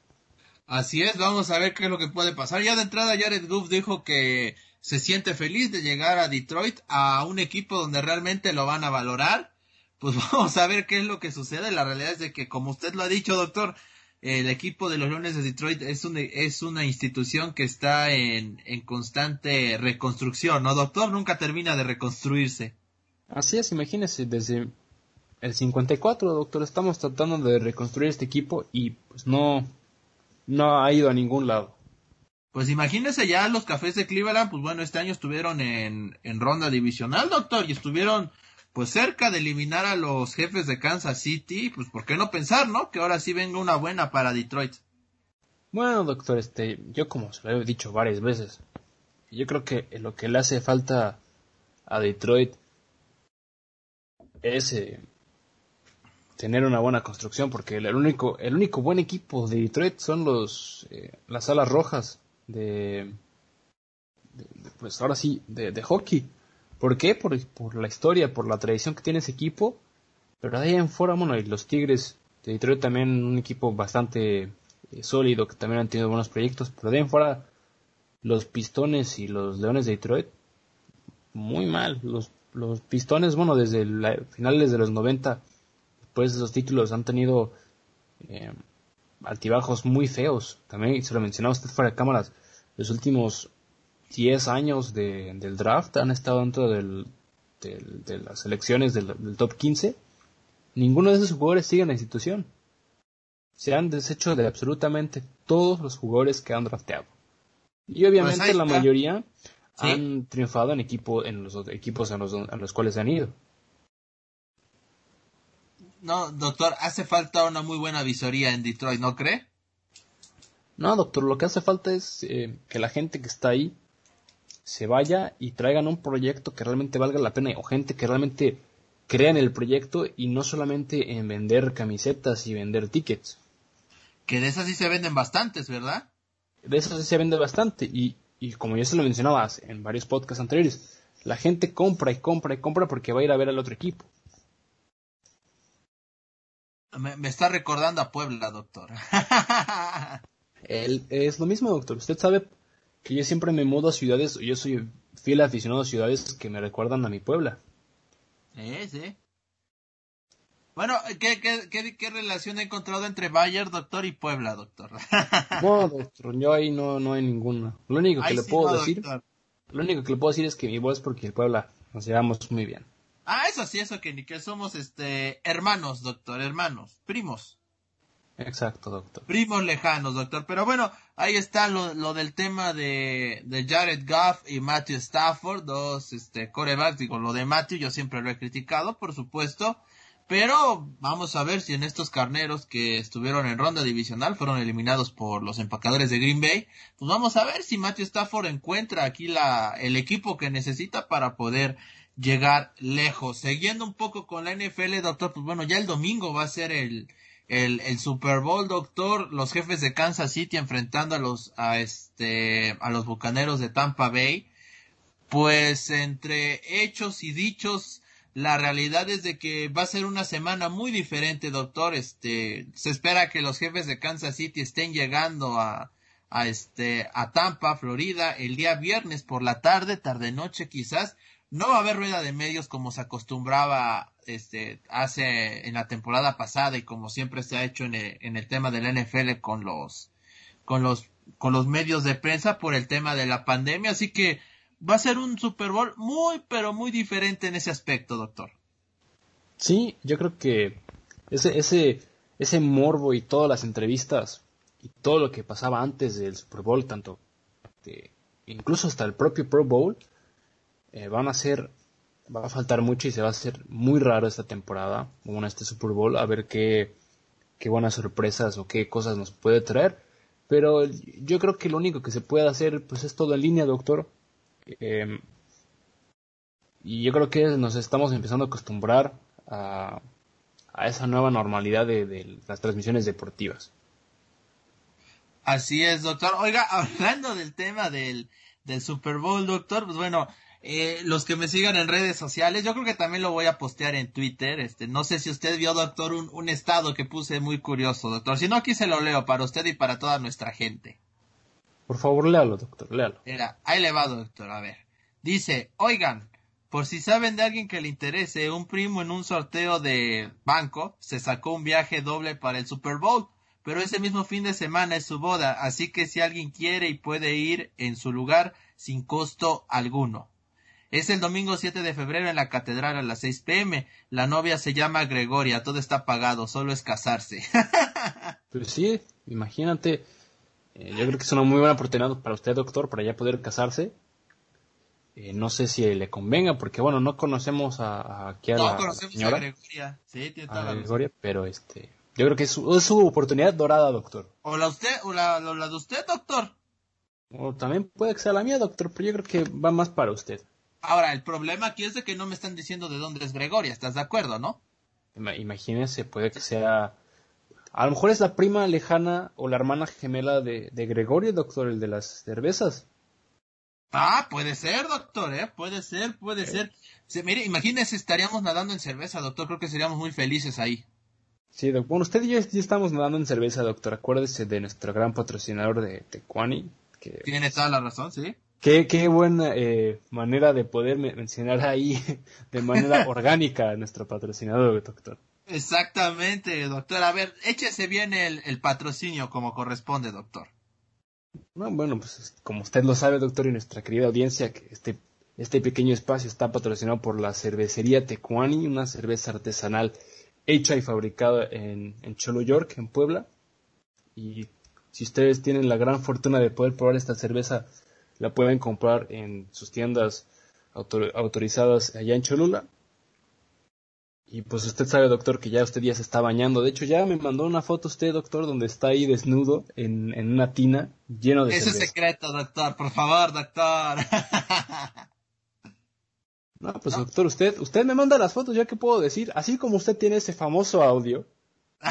Así es, vamos a ver qué es lo que puede pasar. Ya de entrada Jared Goff dijo que se siente feliz de llegar a Detroit, a un equipo donde realmente lo van a valorar. Pues <laughs> vamos a ver qué es lo que sucede. La realidad es de que, como usted lo ha dicho, doctor, el equipo de los Leones de Detroit es, un, es una institución que está en, en constante reconstrucción, ¿no, doctor? Nunca termina de reconstruirse. Así es, imagínese, desde el 54, doctor, estamos tratando de reconstruir este equipo y pues no, no ha ido a ningún lado. Pues imagínese ya los cafés de Cleveland, pues bueno, este año estuvieron en, en ronda divisional, doctor, y estuvieron pues cerca de eliminar a los jefes de Kansas City, pues por qué no pensar, ¿no? Que ahora sí venga una buena para Detroit. Bueno, doctor, este, yo como se lo he dicho varias veces, yo creo que lo que le hace falta a Detroit es eh, tener una buena construcción, porque el único, el único buen equipo de Detroit son los, eh, las alas rojas de, pues ahora sí, de, hockey. ¿Por qué? Por, por, la historia, por la tradición que tiene ese equipo. Pero de ahí en fuera, bueno, y los Tigres de Detroit también un equipo bastante eh, sólido, que también han tenido buenos proyectos. Pero de ahí en fuera, los Pistones y los Leones de Detroit, muy mal. Los, los Pistones, bueno, desde la, finales de los 90 después de esos títulos han tenido eh, altibajos muy feos. También se lo mencionaba usted fuera de cámaras. Los últimos 10 años del draft han estado dentro del, de las elecciones del, top 15. Ninguno de esos jugadores sigue en la institución. Se han deshecho de absolutamente todos los jugadores que han drafteado. Y obviamente pues la mayoría han triunfado en equipo en los equipos en los, en los cuales han ido. No, doctor, hace falta una muy buena visoría en Detroit, ¿no cree? No, doctor, lo que hace falta es eh, que la gente que está ahí se vaya y traigan un proyecto que realmente valga la pena o gente que realmente crea en el proyecto y no solamente en vender camisetas y vender tickets. Que de esas sí se venden bastantes, ¿verdad? De esas sí se vende bastante y, y como ya se lo mencionaba en varios podcasts anteriores, la gente compra y compra y compra porque va a ir a ver al otro equipo. Me, está recordando a Puebla, doctor. <laughs> es lo mismo, doctor. Usted sabe que yo siempre me mudo a ciudades, yo soy fiel aficionado a ciudades que me recuerdan a mi Puebla. Eh, sí. Bueno, ¿qué, qué, qué, qué relación ha encontrado entre Bayern, doctor, y Puebla, doctor? <laughs> no, doctor, yo ahí no, no hay ninguna. Lo único que le puedo decir, lo único que le puedo decir es que mi voz es porque el Puebla nos llevamos muy bien. Ah, eso sí, eso que ni que somos este hermanos, doctor, hermanos, primos. Exacto, doctor. Primos lejanos, doctor. Pero bueno, ahí está lo, lo del tema de, de Jared Goff y Matthew Stafford, dos este, corebacks. Digo, lo de Matthew yo siempre lo he criticado, por supuesto. Pero vamos a ver si en estos carneros que estuvieron en ronda divisional fueron eliminados por los empacadores de Green Bay, pues vamos a ver si Matthew Stafford encuentra aquí la, el equipo que necesita para poder llegar lejos. Siguiendo un poco con la NFL, doctor, pues bueno, ya el domingo va a ser el, el, el Super Bowl, doctor, los jefes de Kansas City enfrentando a los, a este, a los bucaneros de Tampa Bay. Pues entre hechos y dichos, la realidad es de que va a ser una semana muy diferente, doctor. Este, se espera que los jefes de Kansas City estén llegando a, a este, a Tampa, Florida, el día viernes por la tarde, tarde noche quizás. No va a haber rueda de medios como se acostumbraba este, hace en la temporada pasada y como siempre se ha hecho en el, en el tema del NFL con los, con los, con los medios de prensa por el tema de la pandemia. Así que va a ser un Super Bowl muy, pero muy diferente en ese aspecto, doctor. Sí, yo creo que ese, ese, ese morbo y todas las entrevistas y todo lo que pasaba antes del Super Bowl, tanto de, incluso hasta el propio Pro Bowl, eh, van a ser, va a faltar mucho y se va a hacer muy raro esta temporada, bueno, este Super Bowl, a ver qué, qué buenas sorpresas o qué cosas nos puede traer. Pero yo creo que lo único que se puede hacer pues es todo en línea, doctor. Eh, y yo creo que nos estamos empezando a acostumbrar a, a esa nueva normalidad de, las transmisiones deportivas. Así es, doctor. Oiga, <laughs> hablando del tema del, del Super Bowl, doctor, pues bueno, eh, los que me sigan en redes sociales, yo creo que también lo voy a postear en Twitter. Este, no sé si usted vio, doctor, un, un estado que puse muy curioso, doctor. Si no, aquí se lo leo para usted y para toda nuestra gente. Por favor, léalo, doctor, léalo. Era, ahí le va, doctor, a ver. Dice, oigan, por si saben de alguien que le interese, un primo en un sorteo de banco se sacó un viaje doble para el Super Bowl, pero ese mismo fin de semana es su boda, así que si alguien quiere y puede ir en su lugar sin costo alguno. Es el domingo 7 de febrero en la catedral a las 6 pm. La novia se llama Gregoria, todo está pagado, solo es casarse. <laughs> pues sí, imagínate. Eh, yo creo que es una muy buena oportunidad para usted, doctor, para ya poder casarse. Eh, no sé si le convenga, porque bueno, no conocemos a, a aquí a no, la, conocemos señora, a Gregoria. Sí, tiene toda a la Gregoria, pero este, yo creo que es su, es su oportunidad dorada, doctor. O la usted, o la, la, la de usted, doctor. O también puede que sea la mía, doctor, pero yo creo que va más para usted. Ahora, el problema aquí es de que no me están diciendo de dónde es Gregoria, ¿estás de acuerdo, no? Ima- Imagínese, puede que sea. A lo mejor es la prima lejana o la hermana gemela de, de Gregorio, doctor, el de las cervezas. Ah, puede ser, doctor, ¿eh? Puede ser, puede ser. Se, mire, imagínese, estaríamos nadando en cerveza, doctor. Creo que seríamos muy felices ahí. Sí, doc- bueno, usted y yo ya estamos nadando en cerveza, doctor. Acuérdese de nuestro gran patrocinador de Tecuani. Que, Tiene toda la razón, ¿sí? qué, qué buena eh, manera de poder me- mencionar ahí <laughs> de manera <laughs> orgánica a nuestro patrocinador, doctor. Exactamente, doctor. A ver, échese bien el, el patrocinio como corresponde, doctor. No, bueno, pues como usted lo sabe, doctor, y nuestra querida audiencia, que este, este pequeño espacio está patrocinado por la cervecería Tecuani, una cerveza artesanal hecha y fabricada en, en Cholo York, en Puebla. Y si ustedes tienen la gran fortuna de poder probar esta cerveza, la pueden comprar en sus tiendas autor- autorizadas allá en Cholula. Y pues usted sabe, doctor, que ya usted ya se está bañando. De hecho, ya me mandó una foto usted, doctor, donde está ahí desnudo en, en una tina lleno de es cerveza. secreto, doctor. Por favor, doctor. <laughs> No, pues doctor, usted, usted me manda las fotos, ya que puedo decir, así como usted tiene ese famoso audio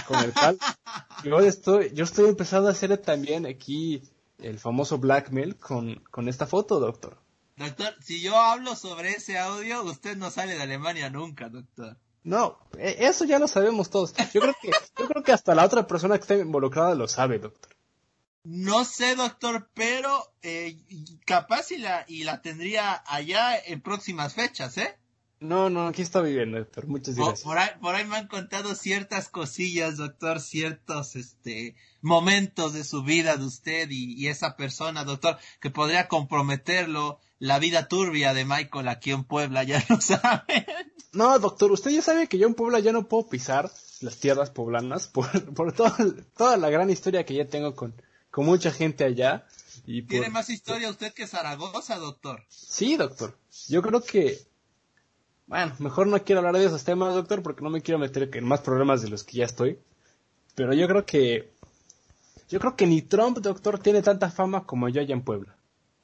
con el cual <laughs> yo estoy, yo estoy empezando a hacer también aquí el famoso blackmail con, con esta foto, doctor. doctor, si yo hablo sobre ese audio, usted no sale de Alemania nunca, doctor. No, e- eso ya lo sabemos todos. Yo creo que, yo creo que hasta la otra persona que está involucrada lo sabe, doctor. No sé, doctor, pero eh, capaz y la, y la tendría allá en próximas fechas, ¿eh? No, no, aquí está viviendo, doctor. Muchas gracias. Por, ahí, por ahí me han contado ciertas cosillas, doctor, ciertos este momentos de su vida de usted y, y, esa persona, doctor, que podría comprometerlo, la vida turbia de Michael aquí en Puebla, ya lo <laughs> sabe. No, doctor, usted ya sabe que yo en Puebla ya no puedo pisar las tierras poblanas por, por toda, toda la gran historia que ya tengo con, con mucha gente allá. Y ¿Tiene más historia usted que Zaragoza, doctor? Sí, doctor. Yo creo que bueno, mejor no quiero hablar de esos temas, doctor, porque no me quiero meter en más problemas de los que ya estoy. Pero yo creo que. Yo creo que ni Trump, doctor, tiene tanta fama como yo allá en Puebla.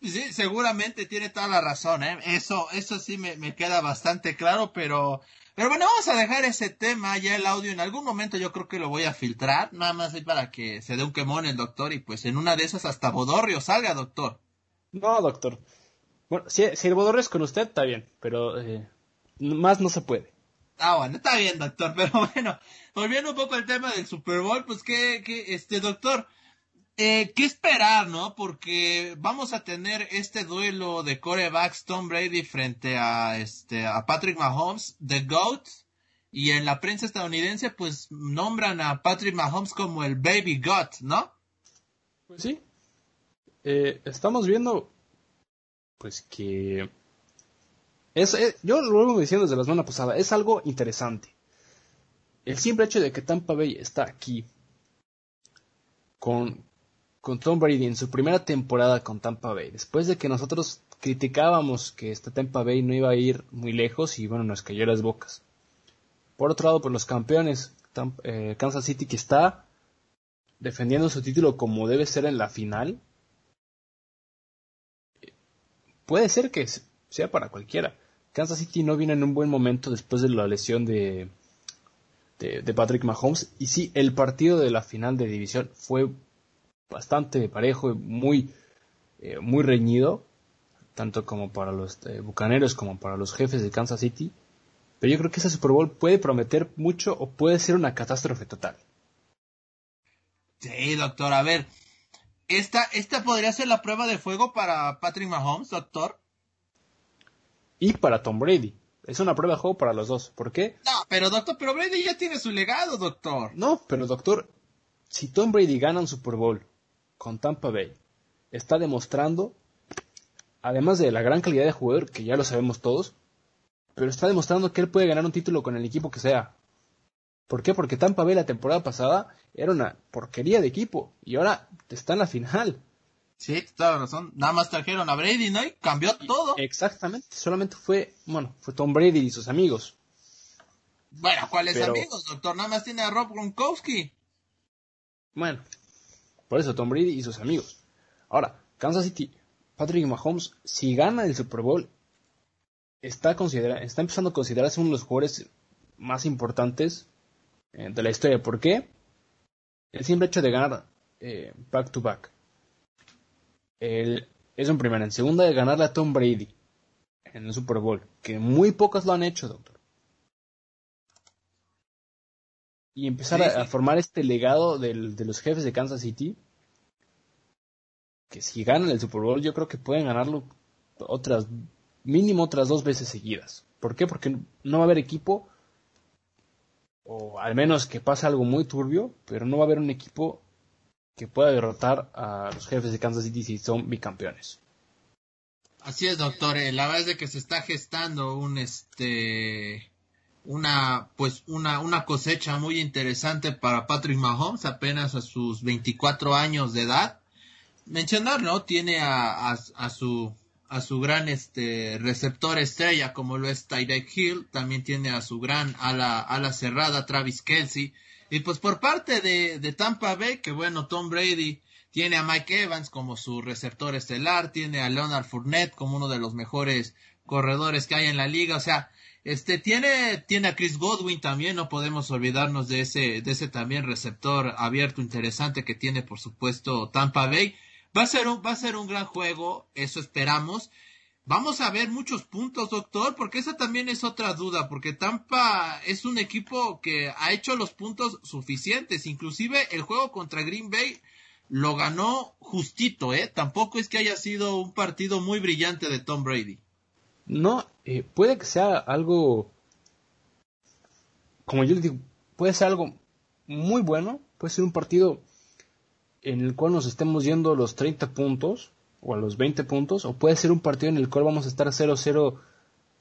Sí, seguramente tiene toda la razón, ¿eh? Eso, eso sí me, me queda bastante claro, pero. Pero bueno, vamos a dejar ese tema, ya el audio en algún momento yo creo que lo voy a filtrar, nada más ahí para que se dé un quemón el doctor y pues en una de esas hasta Bodorrio salga, doctor. No, doctor. Bueno, si, si el Bodorrio es con usted, está bien, pero eh, más no se puede. Ah, bueno, está bien, doctor, <laughs> pero bueno, volviendo un poco al tema del Super Bowl, pues que, que este, doctor, eh, ¿qué esperar, no? Porque vamos a tener este duelo de corebacks Tom Brady frente a, este, a Patrick Mahomes, The GOAT, y en la prensa estadounidense, pues nombran a Patrick Mahomes como el Baby GOAT, ¿no? Pues sí. Eh, estamos viendo, pues que es, yo lo vengo diciendo desde la semana pasada, es algo interesante. El simple hecho de que Tampa Bay está aquí con, con Tom Brady en su primera temporada con Tampa Bay, después de que nosotros criticábamos que esta Tampa Bay no iba a ir muy lejos y bueno, nos cayó las bocas. Por otro lado, pues los campeones, eh, Kansas City que está defendiendo su título como debe ser en la final, puede ser que sea para cualquiera. Kansas City no viene en un buen momento después de la lesión de, de, Patrick Mahomes. Y sí, el partido de la final de división fue bastante parejo, muy, eh, muy reñido, tanto como para los eh, bucaneros como para los jefes de Kansas City. Pero yo creo que ese Super Bowl puede prometer mucho o puede ser una catástrofe total. Sí, doctor, a ver. ¿Esta, esta podría ser la prueba de fuego para Patrick Mahomes, doctor? y para Tom Brady. Es una prueba de juego para los dos. ¿Por qué? No, pero doctor, pero Brady ya tiene su legado, doctor. No, pero doctor, si Tom Brady gana un Super Bowl con Tampa Bay, está demostrando, además de la gran calidad de jugador, que ya lo sabemos todos, pero está demostrando que él puede ganar un título con el equipo que sea. ¿Por qué? Porque Tampa Bay la temporada pasada era una porquería de equipo y ahora está en la final. Sí, toda la razón. Nada más trajeron a Brady, ¿no? Y cambió todo. Exactamente. Solamente fue, bueno, fue Tom Brady y sus amigos. Bueno, ¿cuáles amigos, doctor? Nada más tiene a Rob Gronkowski. Bueno, por eso Tom Brady y sus amigos. Ahora, Kansas City, Patrick Mahomes, si gana el Super Bowl, está, considera está empezando a considerarse uno de los jugadores más importantes eh, de la historia. ¿Por qué? El simple hecho de ganar eh, back to back es un primero. En segunda, de ganarle a Tom Brady en el Super Bowl, que muy pocos lo han hecho, doctor. Y empezar A, formar este legado de los jefes de Kansas City, que si ganan el Super Bowl, yo creo que pueden ganarlo otras, mínimo otras dos veces seguidas. ¿Por qué? Porque no va a haber equipo, o al menos que pase algo muy turbio, pero no va a haber un equipo que pueda derrotar a los jefes de Kansas City si son bicampeones. Así es, doctor. Eh, la verdad es de que se está gestando un este una pues una, una cosecha muy interesante para Patrick Mahomes apenas a sus 24 años de edad. Mencionar, ¿no? Tiene a, a, su a su gran este receptor estrella como lo es Tyreek Hill, también tiene a su gran ala ala cerrada Travis Kelsey y pues por parte de, Tampa Bay, que bueno, Tom Brady tiene a Mike Evans como su receptor estelar, tiene a Leonard Fournette como uno de los mejores corredores que hay en la liga, o sea, este tiene tiene a Chris Godwin también, no podemos olvidarnos de ese de ese también receptor abierto interesante que tiene por supuesto Tampa Bay. Va a ser un va a ser un gran juego, eso esperamos. Vamos a ver muchos puntos, doctor, porque esa también es otra duda, porque Tampa es un equipo que ha hecho los puntos suficientes, inclusive el juego contra Green Bay lo ganó justito, ¿eh? Tampoco es que haya sido un partido muy brillante de Tom Brady. No, eh, puede que sea algo, como yo les digo, puede ser algo muy bueno, puede ser un partido en el cual nos estemos yendo a los 30 puntos o a los 20 puntos, o puede ser un partido en el cual vamos a estar 0-0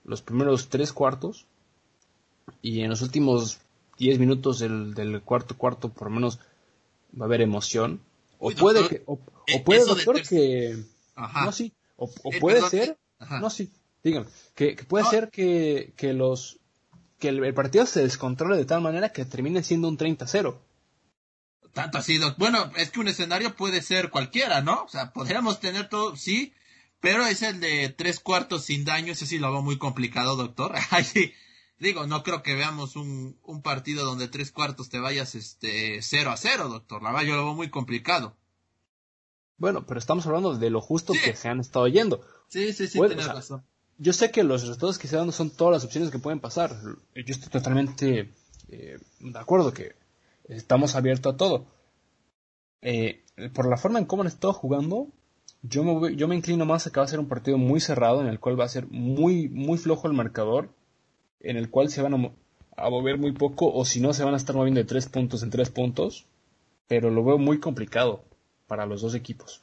los primeros 3 cuartos y en los últimos 10 minutos del, del cuarto cuarto por lo menos va a haber emoción. O puede que, o, eh, puede doctor que, no sí, o, eh, puede ser, no sí, dígame, que, puede ser que, que los, que el, partido se descontrole de tal manera que termine siendo un 30-0. Tanto así, bueno, es que un escenario puede ser cualquiera, ¿no? O sea, podríamos tener todo, sí, pero es el de tres cuartos sin daño, ese sí lo hago muy complicado, doctor. <laughs> Digo, no creo que veamos un, un, partido donde tres cuartos te vayas este 0 a 0, doctor. La verdad yo lo veo muy complicado. Bueno, pero estamos hablando de lo justo que se han estado yendo. Sí, sí, sí, tienes razón. Yo sé que los resultados que se dan son todas las opciones que pueden pasar. Yo estoy totalmente eh, de acuerdo que estamos abiertos a todo. Eh, por la forma en cómo han estado jugando, yo me, yo me inclino más a que va a ser un partido muy cerrado, en el cual va a ser muy, muy flojo el marcador, en el cual se van a, mover muy poco, o si no, se van a estar moviendo de tres puntos en tres puntos, pero lo veo muy complicado para los dos equipos.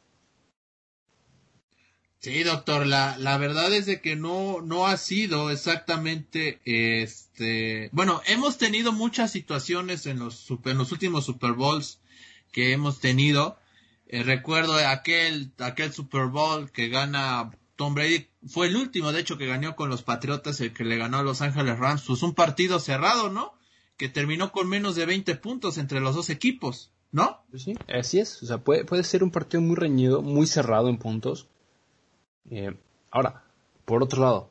Sí, doctor, la, la verdad es de que no, no ha sido exactamente este. Bueno, hemos tenido muchas situaciones en los, en los últimos Super Bowls que hemos tenido. Eh, recuerdo aquel, aquel Super Bowl que gana Tom Brady. Fue el último, de hecho, que ganó con los Patriotas, el que le ganó a Los Ángeles Rams. Pues un partido cerrado, ¿no? Que terminó con menos de 20 puntos entre los dos equipos, ¿no? Sí, así es. O sea, puede, puede ser un partido muy reñido, muy cerrado en puntos eh, ahora, por otro lado,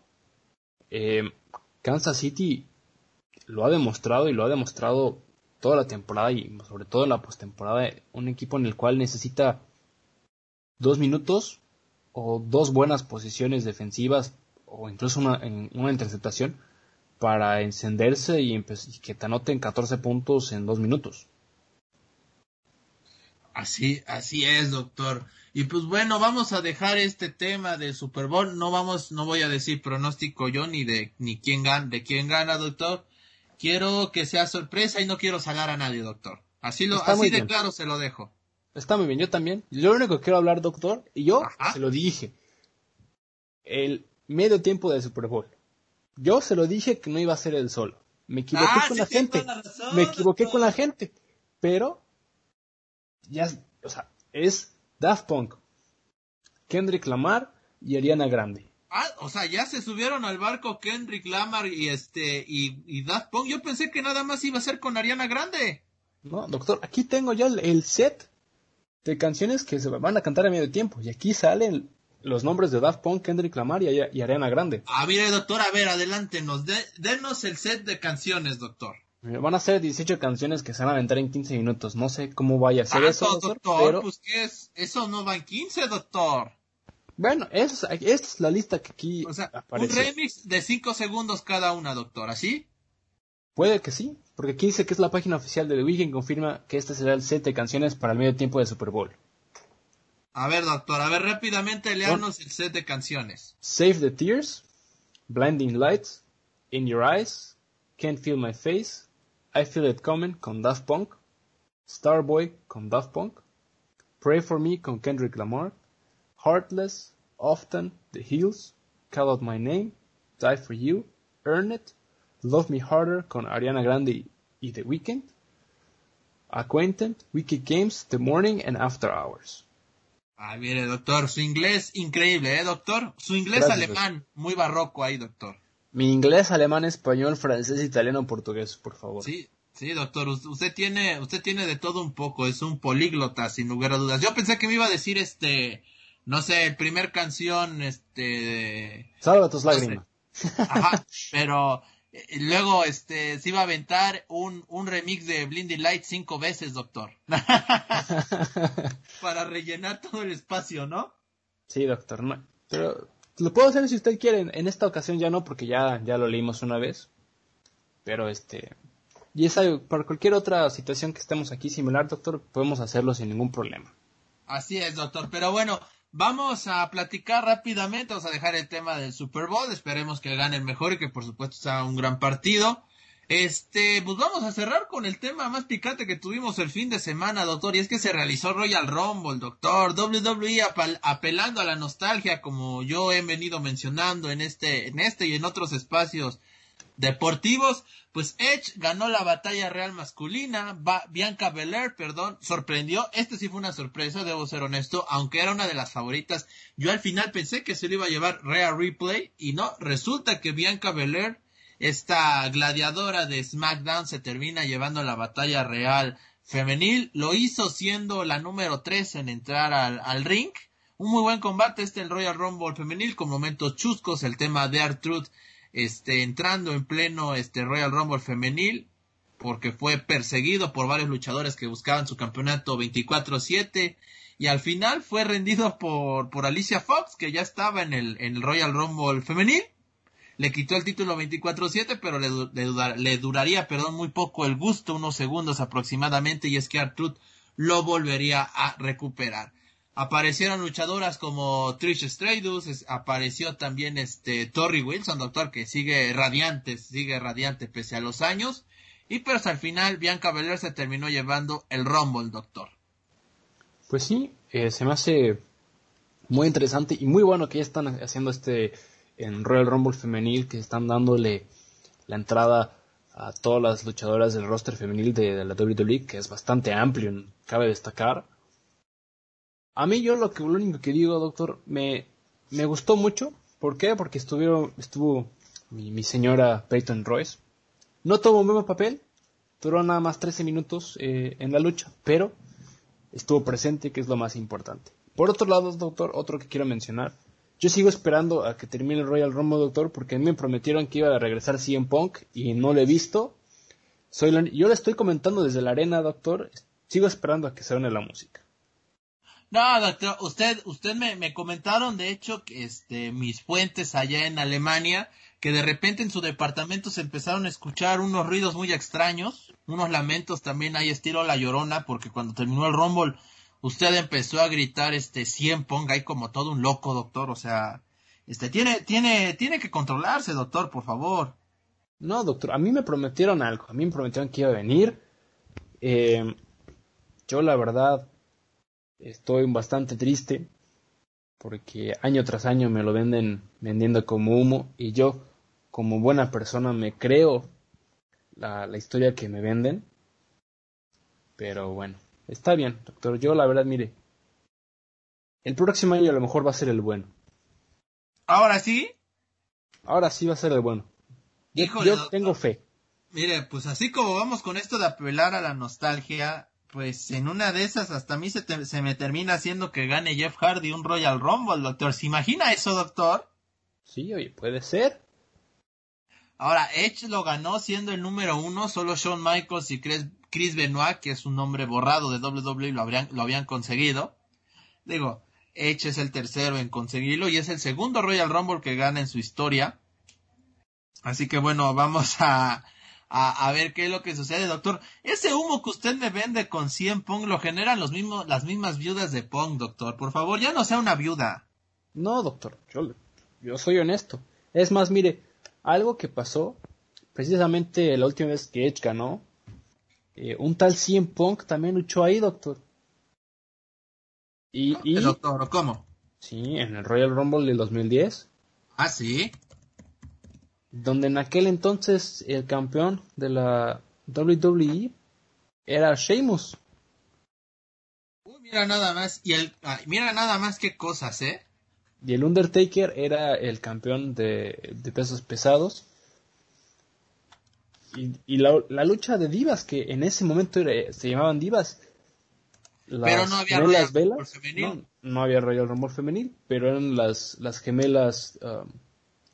eh, Kansas City lo ha demostrado y lo ha demostrado toda la temporada y sobre todo en la postemporada, un equipo en el cual necesita dos minutos o dos buenas posiciones defensivas o incluso una, una interceptación para encenderse y, y, que te anoten 14 puntos en dos minutos. Así, así es, doctor. Y pues bueno, vamos a dejar este tema del Super Bowl. No vamos, no voy a decir pronóstico yo ni de ni quién gana, de quién gana, doctor. Quiero que sea sorpresa y no quiero salar a nadie, doctor. Así lo, así de claro se lo dejo. Está muy bien, yo también. Lo único que quiero hablar, doctor, y yo se lo dije. El medio tiempo del Super Bowl. Yo se lo dije que no iba a ser el solo. Me equivoqué ah, con la gente. me equivoqué con la gente. Pero ya, o sea, es Daft Punk, Kendrick Lamar y Ariana Grande. Ah, o sea, ya se subieron al barco Kendrick Lamar y este y, Daft Punk. Yo pensé que nada más iba a ser con Ariana Grande. No, doctor, aquí tengo ya el, set de canciones que se van a cantar a medio tiempo. Y aquí salen los nombres de Daft Punk, Kendrick Lamar y, Ariana Grande. Ah, mire, doctor, a ver, adelántenos. denos el set de canciones, doctor. Van a ser 18 canciones que se van a aventar en 15 minutos. No sé cómo vaya a ser ah, eso, doctor. Pues, ¿qué es? Eso no va en 15, doctor. Bueno, esa es la lista que aquí o sea, Un remix de 5 segundos cada una, doctor, ¿así? Puede que sí, porque aquí dice que es la página oficial de The Weeknd confirma que este será el set de canciones para el medio tiempo de Super Bowl. A ver, doctor, a ver rápidamente learnos el set de canciones. Save the Tears, Blinding Lights, In Your Eyes, Can't Feel My Face, I Feel It Coming con Daft Punk, Starboy con Daft Punk, Pray For Me con Kendrick Lamar, Heartless, Often, The Hills, Call Out My Name, Die For You, Earn It, Love Me Harder con Ariana Grande y The Weeknd, Acquainted, Wicked Games, The Morning and After Hours. Ah, mire, doctor, su inglés increíble, ¿eh, doctor? Su inglés alemán, muy barroco ahí, doctor. Mi inglés, alemán, español, francés, italiano, portugués, por favor. Sí, sí, doctor. Usted tiene, usted tiene de todo un poco. Es un políglota, sin lugar a dudas. Yo pensé que me iba a decir este, no sé, el primer canción, este. Salva tus lágrimas. Ajá, <laughs> pero eh, luego, este, se iba a aventar un, un remix de Blinding Light cinco veces, doctor. <laughs> Para rellenar todo el espacio, ¿no? Sí, doctor. No, pero lo puedo hacer si usted quiere. En esta ocasión ya no, porque ya, ya lo leímos una vez. Pero este. Y esa, para cualquier otra situación que estemos aquí similar, doctor, podemos hacerlo sin ningún problema. Así es, doctor. Pero bueno, Vamos a platicar rápidamente, vamos a dejar el tema del Super Bowl, esperemos que gane el mejor y que por supuesto sea un gran partido. Este, pues vamos a cerrar con el tema más picante que tuvimos el fin de semana, doctor, y es que se realizó Royal Rumble, doctor, WWE apelando a la nostalgia, como yo he venido mencionando en este, en este y en otros espacios deportivos, pues Edge ganó la batalla real masculina, Bianca Belair, perdón, sorprendió, este sí fue una sorpresa, debo ser honesto, aunque era una de las favoritas, yo al final pensé que se lo iba a llevar Rhea Replay, y no, resulta que Bianca Belair, esta gladiadora de SmackDown, se termina llevando la batalla real femenil, lo hizo siendo la número 3 en entrar al, al ring, un muy buen combate este el Royal Rumble femenil con momentos chuscos, el tema de R-Truth este, entrando en pleno este Royal Rumble femenil, porque fue perseguido por varios luchadores que buscaban su campeonato 24-7 y al final fue rendido por, por Alicia Fox, que ya estaba en el, en el Royal Rumble femenil. Le quitó el título 24-7, pero le, le, le, duraría, perdón, muy poco el gusto, unos segundos aproximadamente, y es que Artruth lo volvería a recuperar. Aparecieron luchadoras como Trish Stratus, apareció también este Torrey Wilson, doctor, que sigue radiante, sigue radiante pese a los años. Y pero al final Bianca Belair se terminó llevando el Rumble, doctor. Pues sí, eh, se me hace muy interesante y muy bueno que ya están haciendo este en Royal Rumble femenil, que están dándole la entrada a todas las luchadoras del roster femenil de, de la WWE, que es bastante amplio, cabe destacar. A mí yo lo que lo único que digo, doctor, me, me gustó mucho. ¿Por qué? Porque estuvieron, estuvo mi, señora Peyton Royce. No tomó un buen papel, duró nada más 13 minutos eh, en la lucha, pero estuvo presente, que es lo más importante. Por otro lado, doctor, otro que quiero mencionar. Yo sigo esperando a que termine el Royal Rumble, doctor, porque a me prometieron que iba a regresar CM Punk y no lo he visto. Soy yo le estoy comentando desde la arena, doctor. Sigo esperando a que se une la música. No, doctor, usted, usted me, me comentaron, de hecho, que este, mis fuentes allá en Alemania, que de repente en su departamento se empezaron a escuchar unos ruidos muy extraños, unos lamentos también hay estilo La Llorona, porque cuando terminó el Rumble, usted empezó a gritar, este, 100 ponga ahí como todo un loco, doctor, o sea, este, tiene, tiene, tiene que controlarse, doctor, por favor. No, doctor, a mí me prometieron algo, a mí me prometieron que iba a venir, eh, yo la verdad, estoy bastante triste porque año tras año me lo venden vendiendo como humo y yo como buena persona me creo la, la historia que me venden. Pero bueno, está bien, doctor. Yo la verdad, mire, el próximo año a lo mejor va a ser el bueno. ¿Ahora sí? Ahora sí va a ser el bueno. yo tengo fe. Mire, pues así como vamos con esto de apelar a la nostalgia, pues en una de esas hasta a mí se, se, me termina haciendo que gane Jeff Hardy un Royal Rumble, doctor. ¿Se imagina eso, doctor? Sí, oye, puede ser. Ahora, Edge lo ganó siendo el número uno, solo Shawn Michaels y Chris, Chris Benoit, que es un nombre borrado de WWE, lo, habrían, lo habían conseguido. Digo, Edge es el tercero en conseguirlo y es el segundo Royal Rumble que gana en su historia. Así que bueno, vamos a, a, ver qué es lo que sucede, doctor. Ese humo que usted me vende con 100 Pong lo generan los mismos, las mismas viudas de Pong, doctor. Por favor, ya no sea una viuda. No, doctor, yo, yo soy honesto. Es más, mire, algo que pasó, precisamente la última vez que Edge ganó, eh, un tal 100 Punk también luchó ahí, doctor. Y, y, doctor, ¿cómo? Sí, en el Royal Rumble del 2010. Ah, sí donde en aquel entonces el campeón de la WWE era Sheamus. mira nada más, y el, ah, mira nada más qué cosas, ¿eh? Y el Undertaker era el campeón de, pesos pesados. Y, la, lucha de divas, que en ese momento se llamaban divas. pero no había Royal Rumble femenil. No, había Royal Rumble femenil, pero eran las, las gemelas um,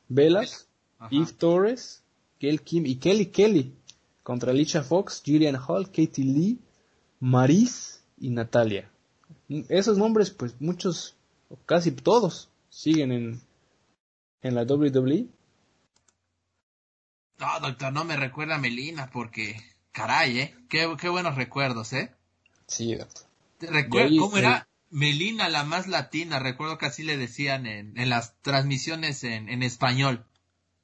velas Eve Torres, Kel Kim y Kelly Kelly contra Alicia Fox, Julian Hall, Katie Lee, Maris y Natalia. Esos nombres, pues muchos, o casi todos, siguen en, en la WWE. No, doctor, no me recuerda a Melina porque, caray, ¿eh? Qué, qué buenos recuerdos, ¿eh? Sí, doctor. ¿Te recuerdo cómo era? Melina la más latina, recuerdo que así le decían en, en las transmisiones en, en español.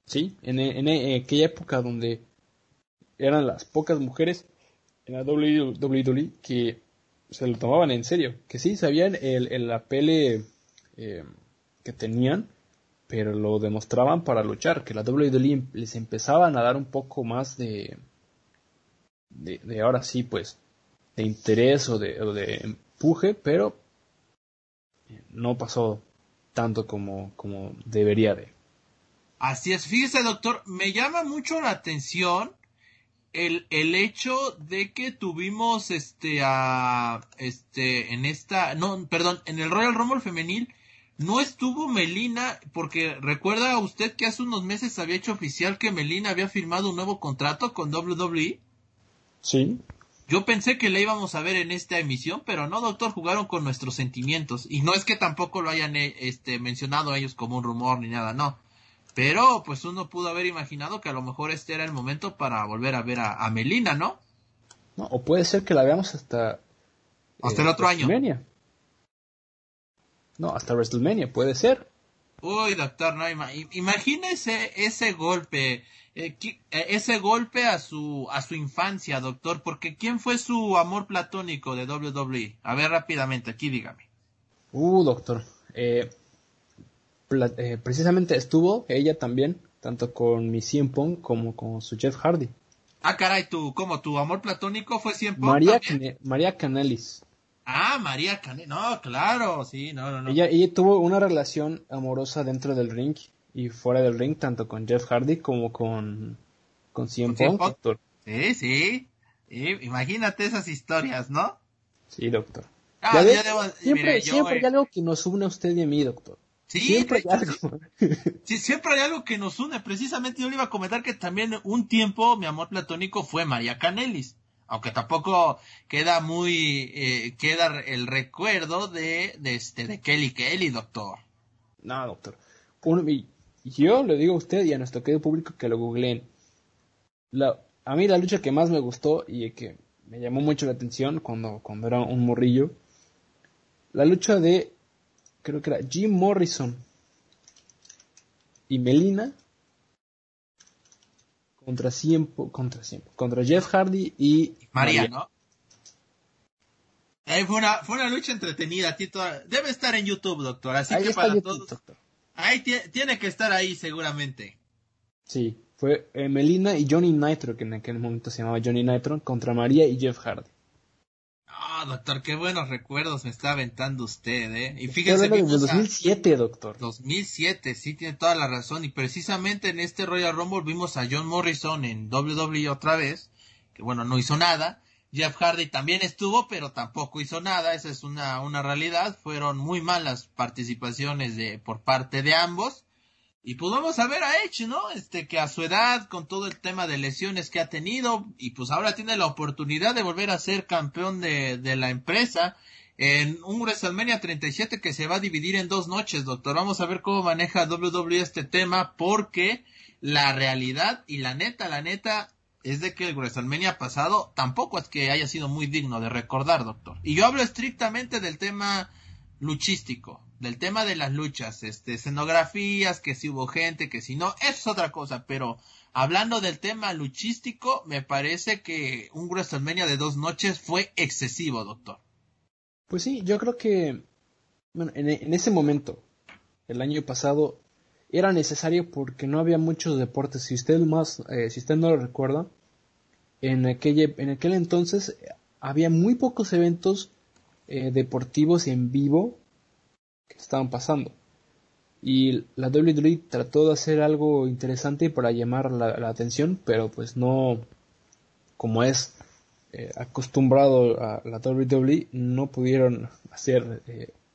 Sí, en, en, aquella época donde eran las pocas mujeres en la WWE que se lo tomaban en serio, que sí sabían el, el la pele eh, que tenían, pero lo demostraban para luchar, que la WWE les empezaban a dar un poco más de, de, ahora sí, pues, de interés o de, o de empuje, pero no pasó tanto como, como debería de. Así es, fíjese doctor, me llama mucho la atención el, el hecho de que tuvimos este a este en esta no perdón en el Royal Rumble femenil no estuvo Melina porque recuerda usted que hace unos meses había hecho oficial que Melina había firmado un nuevo contrato con WWE sí yo pensé que la íbamos a ver en esta emisión, pero no, doctor, jugaron con nuestros sentimientos. Y no es que tampoco lo hayan eh, este, mencionado ellos como un rumor ni nada, no. Pero pues uno pudo haber imaginado que a lo mejor este era el momento para volver a ver a, Melina, ¿no? No, o puede ser que la veamos hasta... Hasta el otro año. No, hasta WrestleMania, puede ser. Uy, doctor, no, imagínese ese golpe eh, eh, ese golpe a su a su infancia, doctor, porque ¿quién fue su amor platónico de WWE? A ver rápidamente, aquí dígame. Uh, doctor, eh, precisamente estuvo ella también, tanto con mi Cien Pong como con su Jeff Hardy. Ah, caray, tú, ¿cómo? ¿Tu amor platónico fue Cien Pong? María, María Canelis. Ah, María Canelis, no, claro, sí, no, no, no. Ella, ella tuvo una relación amorosa dentro del ring y fuera del ring, tanto con Jeff Hardy como con, con CM Punk, doctor. Sí, sí. Imagínate esas historias, ¿no? Sí, doctor. Ah, siempre, siempre hay algo que nos une a usted y a mí, doctor. Sí, siempre hay algo. Sí, siempre hay algo que nos une. Precisamente yo le iba a comentar que también un tiempo mi amor platónico fue María Canelis. Aunque tampoco queda muy, eh, queda el recuerdo de, este, de Kelly Kelly, doctor. No, doctor. Uno, yo le digo a usted y a nuestro querido público que lo googleen. A mí la lucha que más me gustó y que me llamó mucho la atención cuando, cuando era un morrillo, la lucha de, creo que era Jim Morrison y Melina contra siempre, contra siempre, contra Jeff Hardy y María, ¿no? Eh, fue, una, fue una lucha entretenida. Debe estar en YouTube, doctor. Así que para todos. Doctor. Ahí tiene que estar ahí seguramente. Sí, fue eh, Melina y Johnny Nitro, que en aquel momento se llamaba Johnny Nitro, contra María y Jeff Hardy. Ah, doctor, qué buenos recuerdos me está aventando usted, ¿eh? Y fíjese. En 2007, doctor. 2007, sí, tiene toda la razón. Y precisamente en este Royal Rumble vimos a John Morrison en WWE otra vez, que bueno, no hizo nada. Jeff Hardy también estuvo, pero tampoco hizo nada, esa es una, una realidad. Fueron muy malas participaciones de, por parte de ambos. Y pues vamos a ver a Edge, ¿no? Este, que a su edad, con todo el tema de lesiones que ha tenido, y pues ahora tiene la oportunidad de volver a ser campeón de, de la empresa en un WrestleMania 37 que se va a dividir en dos noches, doctor. Vamos a ver cómo maneja WWE este tema, porque la realidad y la neta, la neta, es de que el WrestleMania pasado tampoco es que haya sido muy digno de recordar, doctor. Y yo hablo estrictamente del tema luchístico, del tema de las luchas, este, escenografías, que si hubo gente, que si no, eso es otra cosa, pero hablando del tema luchístico, me parece que un WrestleMania de dos noches fue excesivo, doctor. Pues sí, yo creo que, bueno, en, ese momento, el año pasado, era necesario porque no había muchos deportes. Si usted más, eh, si usted no lo recuerda, en aquel, en aquel entonces había muy pocos eventos eh, deportivos en vivo que estaban pasando. Y la WWE trató de hacer algo interesante para llamar la, atención, pero pues no, como es eh, acostumbrado a la WWE, no pudieron hacer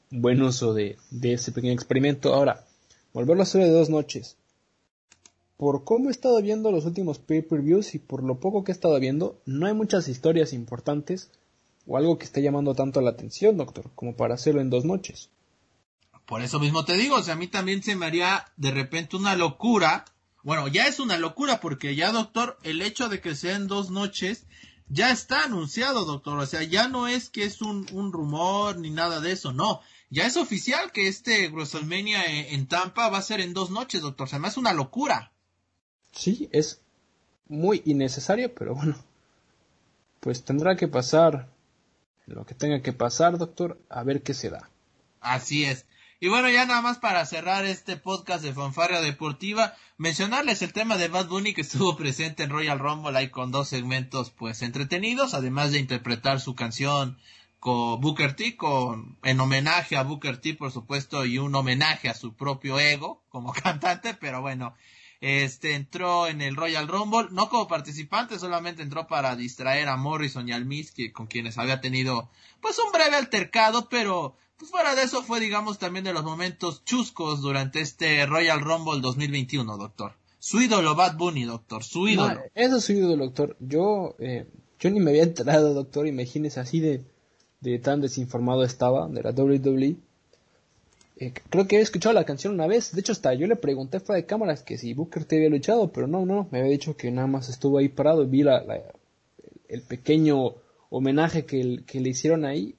buen uso de, de ese pequeño experimento. Ahora, volverlo a hacer de dos noches. Por cómo he estado viendo los últimos pay-per-views y por lo poco que he estado viendo, no hay muchas historias importantes o algo que esté llamando tanto la atención, doctor, como para hacerlo en dos noches. Por eso mismo te digo, o sea, a mí también se me haría de repente una locura. Bueno, ya es una locura porque ya, doctor, el hecho de que sean dos noches ya está anunciado, doctor. O sea, ya no es que es un, un rumor ni nada de eso, no. Ya es oficial que este WrestleMania en Tampa va a ser en dos noches, doctor. Se me hace una locura. Sí, es muy innecesario, pero bueno. Pues tendrá que pasar lo que tenga que pasar, doctor, a ver qué se da. Así es. Y bueno, ya nada más para cerrar este podcast de Fanfarria Deportiva, mencionarles el tema de Bad Bunny que estuvo presente en Royal Rumble ahí con dos segmentos pues entretenidos, además de interpretar su canción con Booker T, con, en homenaje a Booker T, por supuesto, y un homenaje a su propio ego como <laughs> cantante, pero bueno, este entró en el Royal Rumble, no como participante, solamente entró para distraer a Morrison y al Miz, que, con quienes había tenido pues un breve altercado, pero pues fuera de eso fue, digamos, también de los momentos chuscos durante este Royal Rumble 2021, doctor. Su ídolo, Bad Bunny, doctor, su ídolo. No, eso es su ídolo, doctor. Yo, eh, yo ni me había enterado, doctor, imagínese así de, de tan desinformado estaba de la WWE. Eh, creo que he escuchado la canción una vez. De hecho, hasta yo le pregunté fuera de cámaras que si Booker te había luchado, pero no, no, me había dicho que nada más estuvo ahí parado y vi la, el pequeño homenaje que, que le hicieron ahí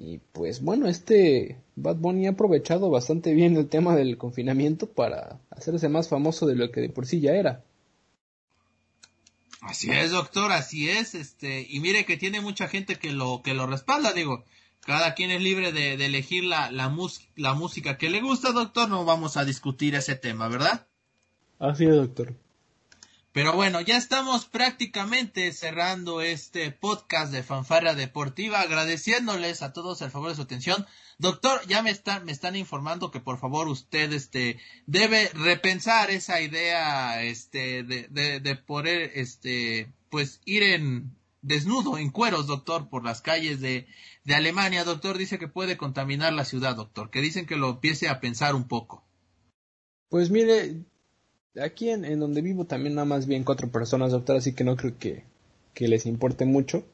y pues bueno, este Bad Bunny ha aprovechado bastante bien el tema del confinamiento para hacerse más famoso de lo que de por sí ya era. Así es, doctor, así es, este, y mire que tiene mucha gente que lo, que lo respalda, digo, cada quien es libre de, elegir la, la, la música que le gusta, doctor, no vamos a discutir ese tema, ¿verdad? Así es, doctor. Pero bueno, ya estamos prácticamente cerrando este podcast de Fanfarra Deportiva, agradeciéndoles a todos el favor de su atención. Doctor, ya me están, me están informando que por favor usted este debe repensar esa idea este de, de, de poder este pues ir en desnudo, en cueros, doctor, por las calles de, de Alemania. Doctor, dice que puede contaminar la ciudad, doctor, que dicen que lo empiece a pensar un poco. Pues mire, aquí en, donde vivo también nada más bien cuatro personas, doctor, así que no creo que, les importe mucho.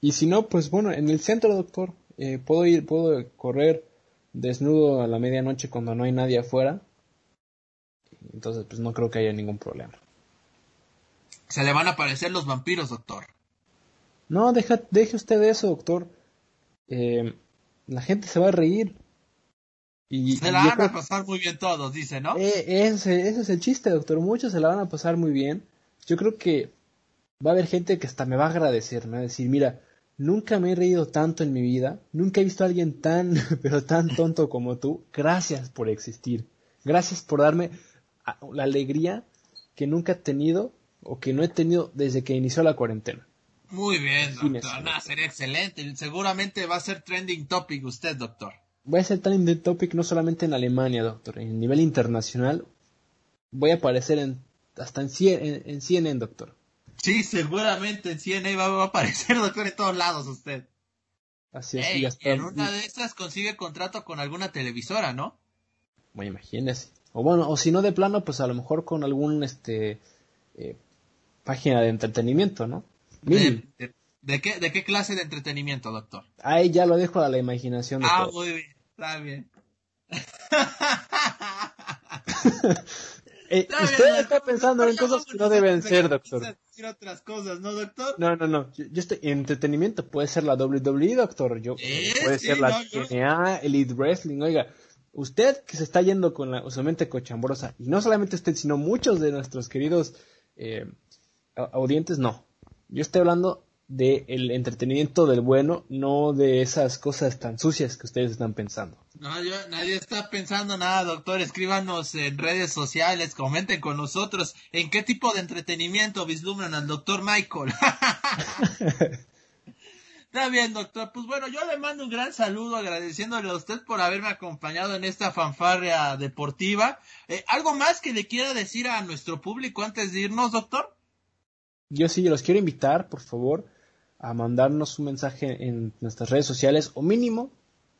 Y si no, pues bueno, en el centro, doctor, eh, puedo ir, puedo correr desnudo a la medianoche cuando no hay nadie afuera. Entonces, pues no creo que haya ningún problema. Se le van a aparecer los vampiros, doctor. No, deja, deje usted eso, doctor. Eh, la gente se va a reír. Y, se la van a pasar muy bien todos, dice, ¿no? Eh, ese, es el chiste, doctor. Muchos se la van a pasar muy bien. Yo creo que va a haber gente que hasta me va a agradecer, me va a decir, mira, nunca me he reído tanto en mi vida, nunca he visto a alguien tan, <laughs> pero tan tonto como tú. Gracias por existir. Gracias por darme la alegría que nunca he tenido o que no he tenido desde que inició la cuarentena. Muy bien, doctor. No, sería excelente. Seguramente va a ser trending topic usted, doctor voy a ser trending topic no solamente en Alemania, doctor, en nivel internacional. Voy a aparecer en, hasta en, en, CNN, doctor. Sí, seguramente en CNN va, a aparecer, <laughs> doctor, en todos lados usted. Así es. En una de estas consigue contrato con alguna televisora, ¿no? Bueno, imagínese. O bueno, o si no de plano, pues a lo mejor con algún, este, eh, página de entretenimiento, ¿no? De, qué, ¿De qué clase de entretenimiento, doctor? Ahí ya lo dejo a la imaginación. De ah, muy bien. Está bien. <laughs> eh, usted está pensando en cosas que no deben ser, doctor. otras cosas, ¿no, doctor? No, no, no. Yo, estoy en entretenimiento. Puede ser la WWE, doctor. Yo, puede ser la TNA, Elite Wrestling. Oiga, usted que se está yendo con la su mente cochambrosa, y no solamente usted, sino muchos de nuestros queridos eh, audientes, no. Yo estoy hablando del entretenimiento del bueno, no de esas cosas tan sucias que ustedes están pensando. No, yo, nadie está pensando nada, doctor. Escríbanos en redes sociales, comenten con nosotros en qué tipo de entretenimiento vislumbran al doctor Michael. <laughs> Está bien, doctor. Pues bueno, yo le mando un gran saludo agradeciéndole a usted por haberme acompañado en esta fanfarria deportiva. Eh, ¿Algo más que le quiera decir a nuestro público antes de irnos, doctor? Yo sí, los quiero invitar, por favor, a mandarnos un mensaje en nuestras redes sociales o mínimo,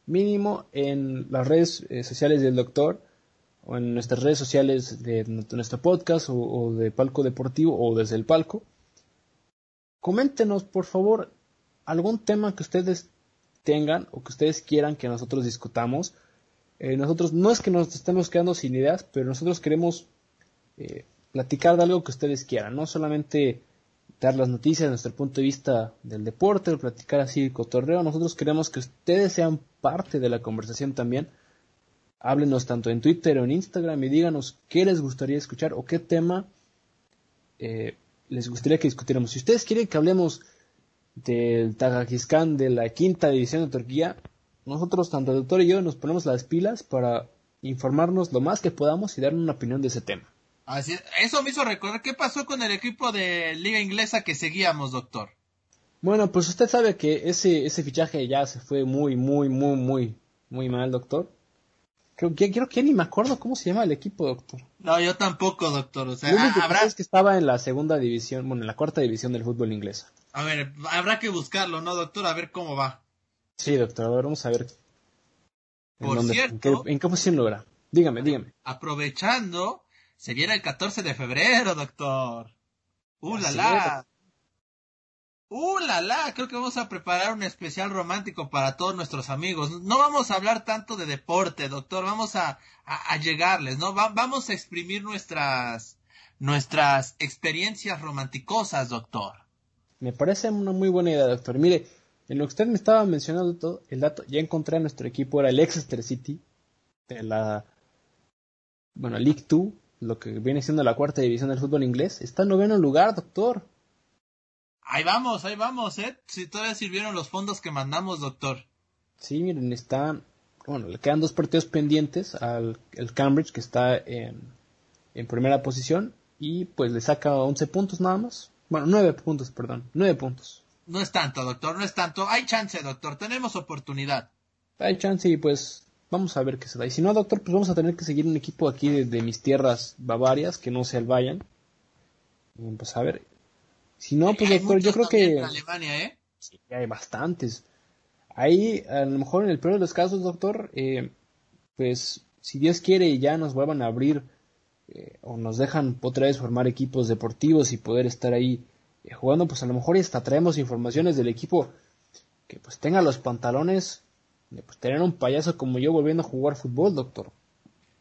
mínimo en las redes eh, sociales del doctor o en nuestras redes sociales de nuestro podcast o, de Palco Deportivo o desde el palco. Coméntenos, por favor, algún tema que ustedes tengan o que ustedes quieran que nosotros discutamos. Eh, nosotros no es que nos estemos quedando sin ideas, pero nosotros queremos eh, platicar de algo que ustedes quieran, no solamente dar las noticias, nuestro punto de vista del deporte, platicar así el cotorreo. Nosotros queremos que ustedes sean parte de la conversación también. Háblenos tanto en Twitter o en Instagram y díganos qué les gustaría escuchar o qué tema eh, les gustaría que discutiéramos. Si ustedes quieren que hablemos del Tajikistán de la quinta división de Turquía, nosotros, tanto el doctor y yo, nos ponemos las pilas para informarnos lo más que podamos y dar una opinión de ese tema. Así, eso me hizo recordar qué pasó con el equipo de Liga Inglesa que seguíamos, doctor. Bueno, pues usted sabe que ese, ese fichaje ya se fue muy, muy, muy, muy, muy mal, doctor. Creo que, creo que ni me acuerdo cómo se llama el equipo, doctor. No, yo tampoco, doctor. O sea, Lo único que habrá... es que estaba en la segunda división, bueno, en la cuarta división del fútbol inglés. A ver, habrá que buscarlo, ¿no, doctor? A ver cómo va. Sí, doctor, a ver, vamos a ver. Por en cierto. En qué, en qué posición logra. Dígame, dígame. Aprovechando, se viene el 14 de febrero, doctor. ¡Uh, la, la! ¡Uh, la, la! Creo que vamos a preparar un especial romántico para todos nuestros amigos. No vamos a hablar tanto de deporte, doctor. Vamos a, a, a llegarles, ¿no? Va, vamos a exprimir nuestras, nuestras experiencias romanticosas, doctor. Me parece una muy buena idea, doctor. Mire, en lo que usted me estaba mencionando todo, el dato, ya encontré a nuestro equipo, era el Exeter City, de la, bueno, League 2, lo que viene siendo la cuarta división del fútbol inglés. Está en noveno lugar, doctor. Ahí vamos, ahí vamos, ¿eh? Si todavía sirvieron los fondos que mandamos, doctor. Sí, miren, está, bueno, le quedan dos partidos pendientes al el Cambridge, que está en, en primera posición, y pues le saca 11 puntos nada más. Bueno, 9 puntos, perdón, 9 puntos. No es tanto, doctor, no es tanto. Hay chance, doctor, tenemos oportunidad. Hay chance y pues vamos a ver qué se da. Y si no, doctor, pues vamos a tener que seguir un equipo aquí de, de mis tierras bavarias, que no se el vayan. Pues a ver. Si no, pues Hay doctor, yo creo que... en Alemania, ¿eh? Sí, hay bastantes. Ahí, a lo mejor en el peor de los casos, doctor, eh, pues si Dios quiere ya nos vuelvan a abrir eh, o nos dejan otra vez formar equipos deportivos y poder estar ahí eh, jugando, pues a lo mejor hasta traemos informaciones del equipo que pues tenga los pantalones pues, tener un payaso como yo volviendo a jugar fútbol, doctor.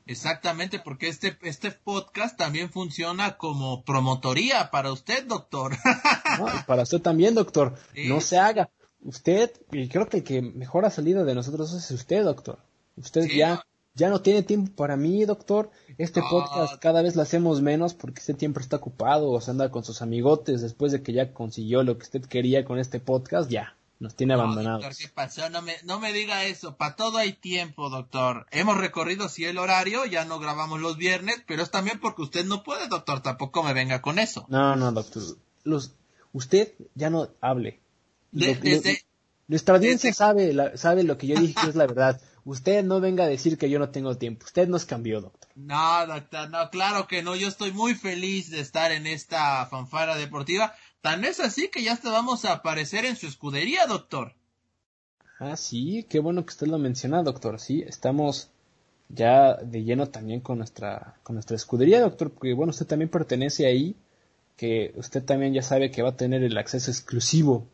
Exactamente, porque este, este podcast también funciona como promotoría para usted, doctor. <laughs> para usted también, doctor. Sí. No se haga. Usted, y creo que el que mejor ha salido de nosotros es usted, doctor. Usted Sí, ya, no. ya no tiene tiempo para mí, doctor. Este No. podcast cada vez lo hacemos menos porque usted siempre está ocupado o se anda con sus amigotes después de que ya consiguió lo que usted quería con este podcast, ya, nos tiene No, abandonados. doctor, ¿qué pasó? No me, no me diga eso. Para todo hay tiempo, doctor. Hemos recorrido sí el horario, ya no grabamos los viernes, pero es también porque usted no puede, doctor. Tampoco me venga con eso. No, no, doctor. Los, usted ya no hable. De- Lo- lo- desde- nuestra audiencia desde- sabe, la- sabe lo que yo dije que es la verdad. Usted no venga a decir que yo no tengo tiempo. Usted nos cambió, doctor. No, doctor, no, claro que no. Yo estoy muy feliz de estar en esta fanfara deportiva. Tan es así que ya hasta vamos a aparecer en su escudería, doctor. Ah, sí, qué bueno que usted lo menciona, doctor. Sí, estamos ya de lleno también con nuestra, con nuestra escudería, doctor, porque bueno, usted también pertenece ahí, que usted también ya sabe que va a tener el acceso exclusivo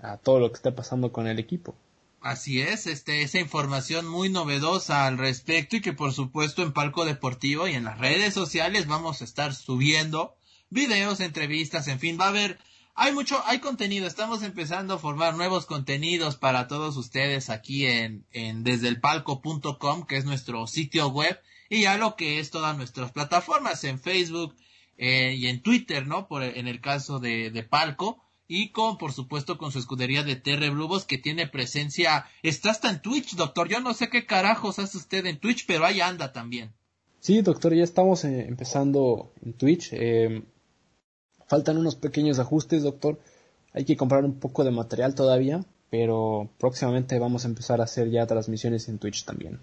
a todo lo que está pasando con el equipo. Así es, este, esa información muy novedosa al respecto y que por supuesto en Palco Deportivo y en las redes sociales vamos a estar subiendo videos, entrevistas, en fin, va a haber, hay mucho, hay contenido, estamos empezando a formar nuevos contenidos para todos ustedes aquí en, en desde el palco.com, que es nuestro sitio web, y ya lo que es todas nuestras plataformas en Facebook eh, y en Twitter, ¿no? Por, en el caso de, de Palco y con, por supuesto, con su escudería de Terre Blubos que tiene presencia, está hasta en Twitch, doctor. Yo no sé qué carajos hace usted en Twitch, pero ahí anda también. Sí, doctor, ya estamos eh, empezando en Twitch. eh, faltan unos pequeños ajustes, doctor. Hay que comprar un poco de material todavía, pero próximamente vamos a empezar a hacer ya transmisiones en Twitch también.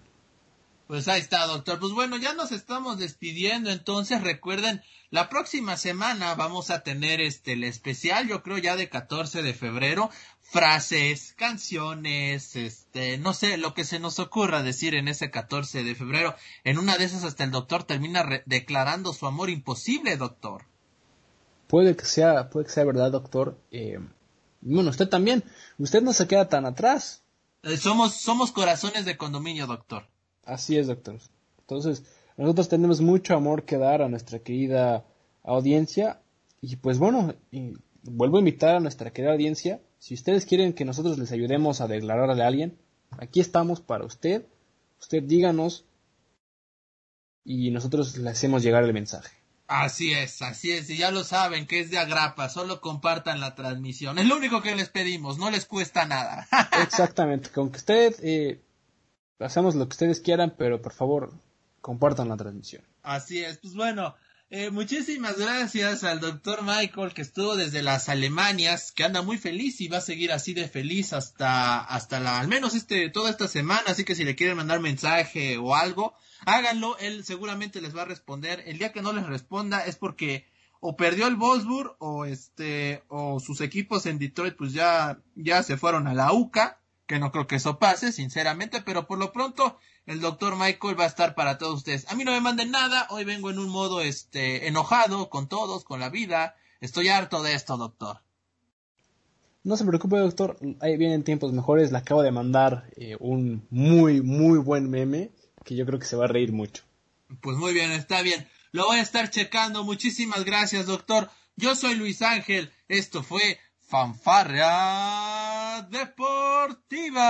Pues ahí está, doctor. Pues bueno, ya nos estamos despidiendo. Entonces, recuerden, la próxima semana vamos a tener este el especial, yo creo ya de 14 de febrero. Frases, canciones, este, no sé, lo que se nos ocurra decir en ese 14 de febrero. En una de esas hasta el doctor termina declarando su amor imposible, doctor. Puede que sea, puede que sea verdad, doctor. Eh, bueno, usted también. Usted no se queda tan atrás. Eh, somos, somos corazones de condominio, doctor. Así es, doctor. Entonces, nosotros tenemos mucho amor que dar a nuestra querida audiencia. Y pues bueno, y vuelvo a invitar a nuestra querida audiencia, si ustedes quieren que nosotros les ayudemos a declararle a alguien, aquí estamos para usted. Usted díganos y nosotros le hacemos llegar el mensaje. Así es, así es, y ya lo saben que es de agrapa, solo compartan la transmisión. Es lo único que les pedimos, no les cuesta nada. <laughs> Exactamente, con que usted eh, hacemos lo que ustedes quieran, pero por favor compartan la transmisión. Así es, pues bueno, eh, muchísimas gracias al doctor Michael que estuvo desde las Alemanias, que anda muy feliz y va a seguir así de feliz hasta, hasta la, al menos este, toda esta semana, así que si le quieren mandar mensaje o algo, háganlo, él seguramente les va a responder. El día que no les responda es porque o perdió el Wolfsburg o este, o sus equipos en Detroit pues ya, ya se fueron a la UCA, que no creo que eso pase, sinceramente, pero por lo pronto el doctor Michael va a estar para todos ustedes. A mí no me manden nada, hoy vengo en un modo este enojado con todos, con la vida. Estoy harto de esto, doctor. No se preocupe, doctor, ahí vienen tiempos mejores. Le acabo de mandar eh, un muy, muy buen meme que yo creo que se va a reír mucho. Pues muy bien, está bien. Lo voy a estar checando. Muchísimas gracias, doctor. Yo soy Luis Ángel. Esto fue Fanfarria Deportiva.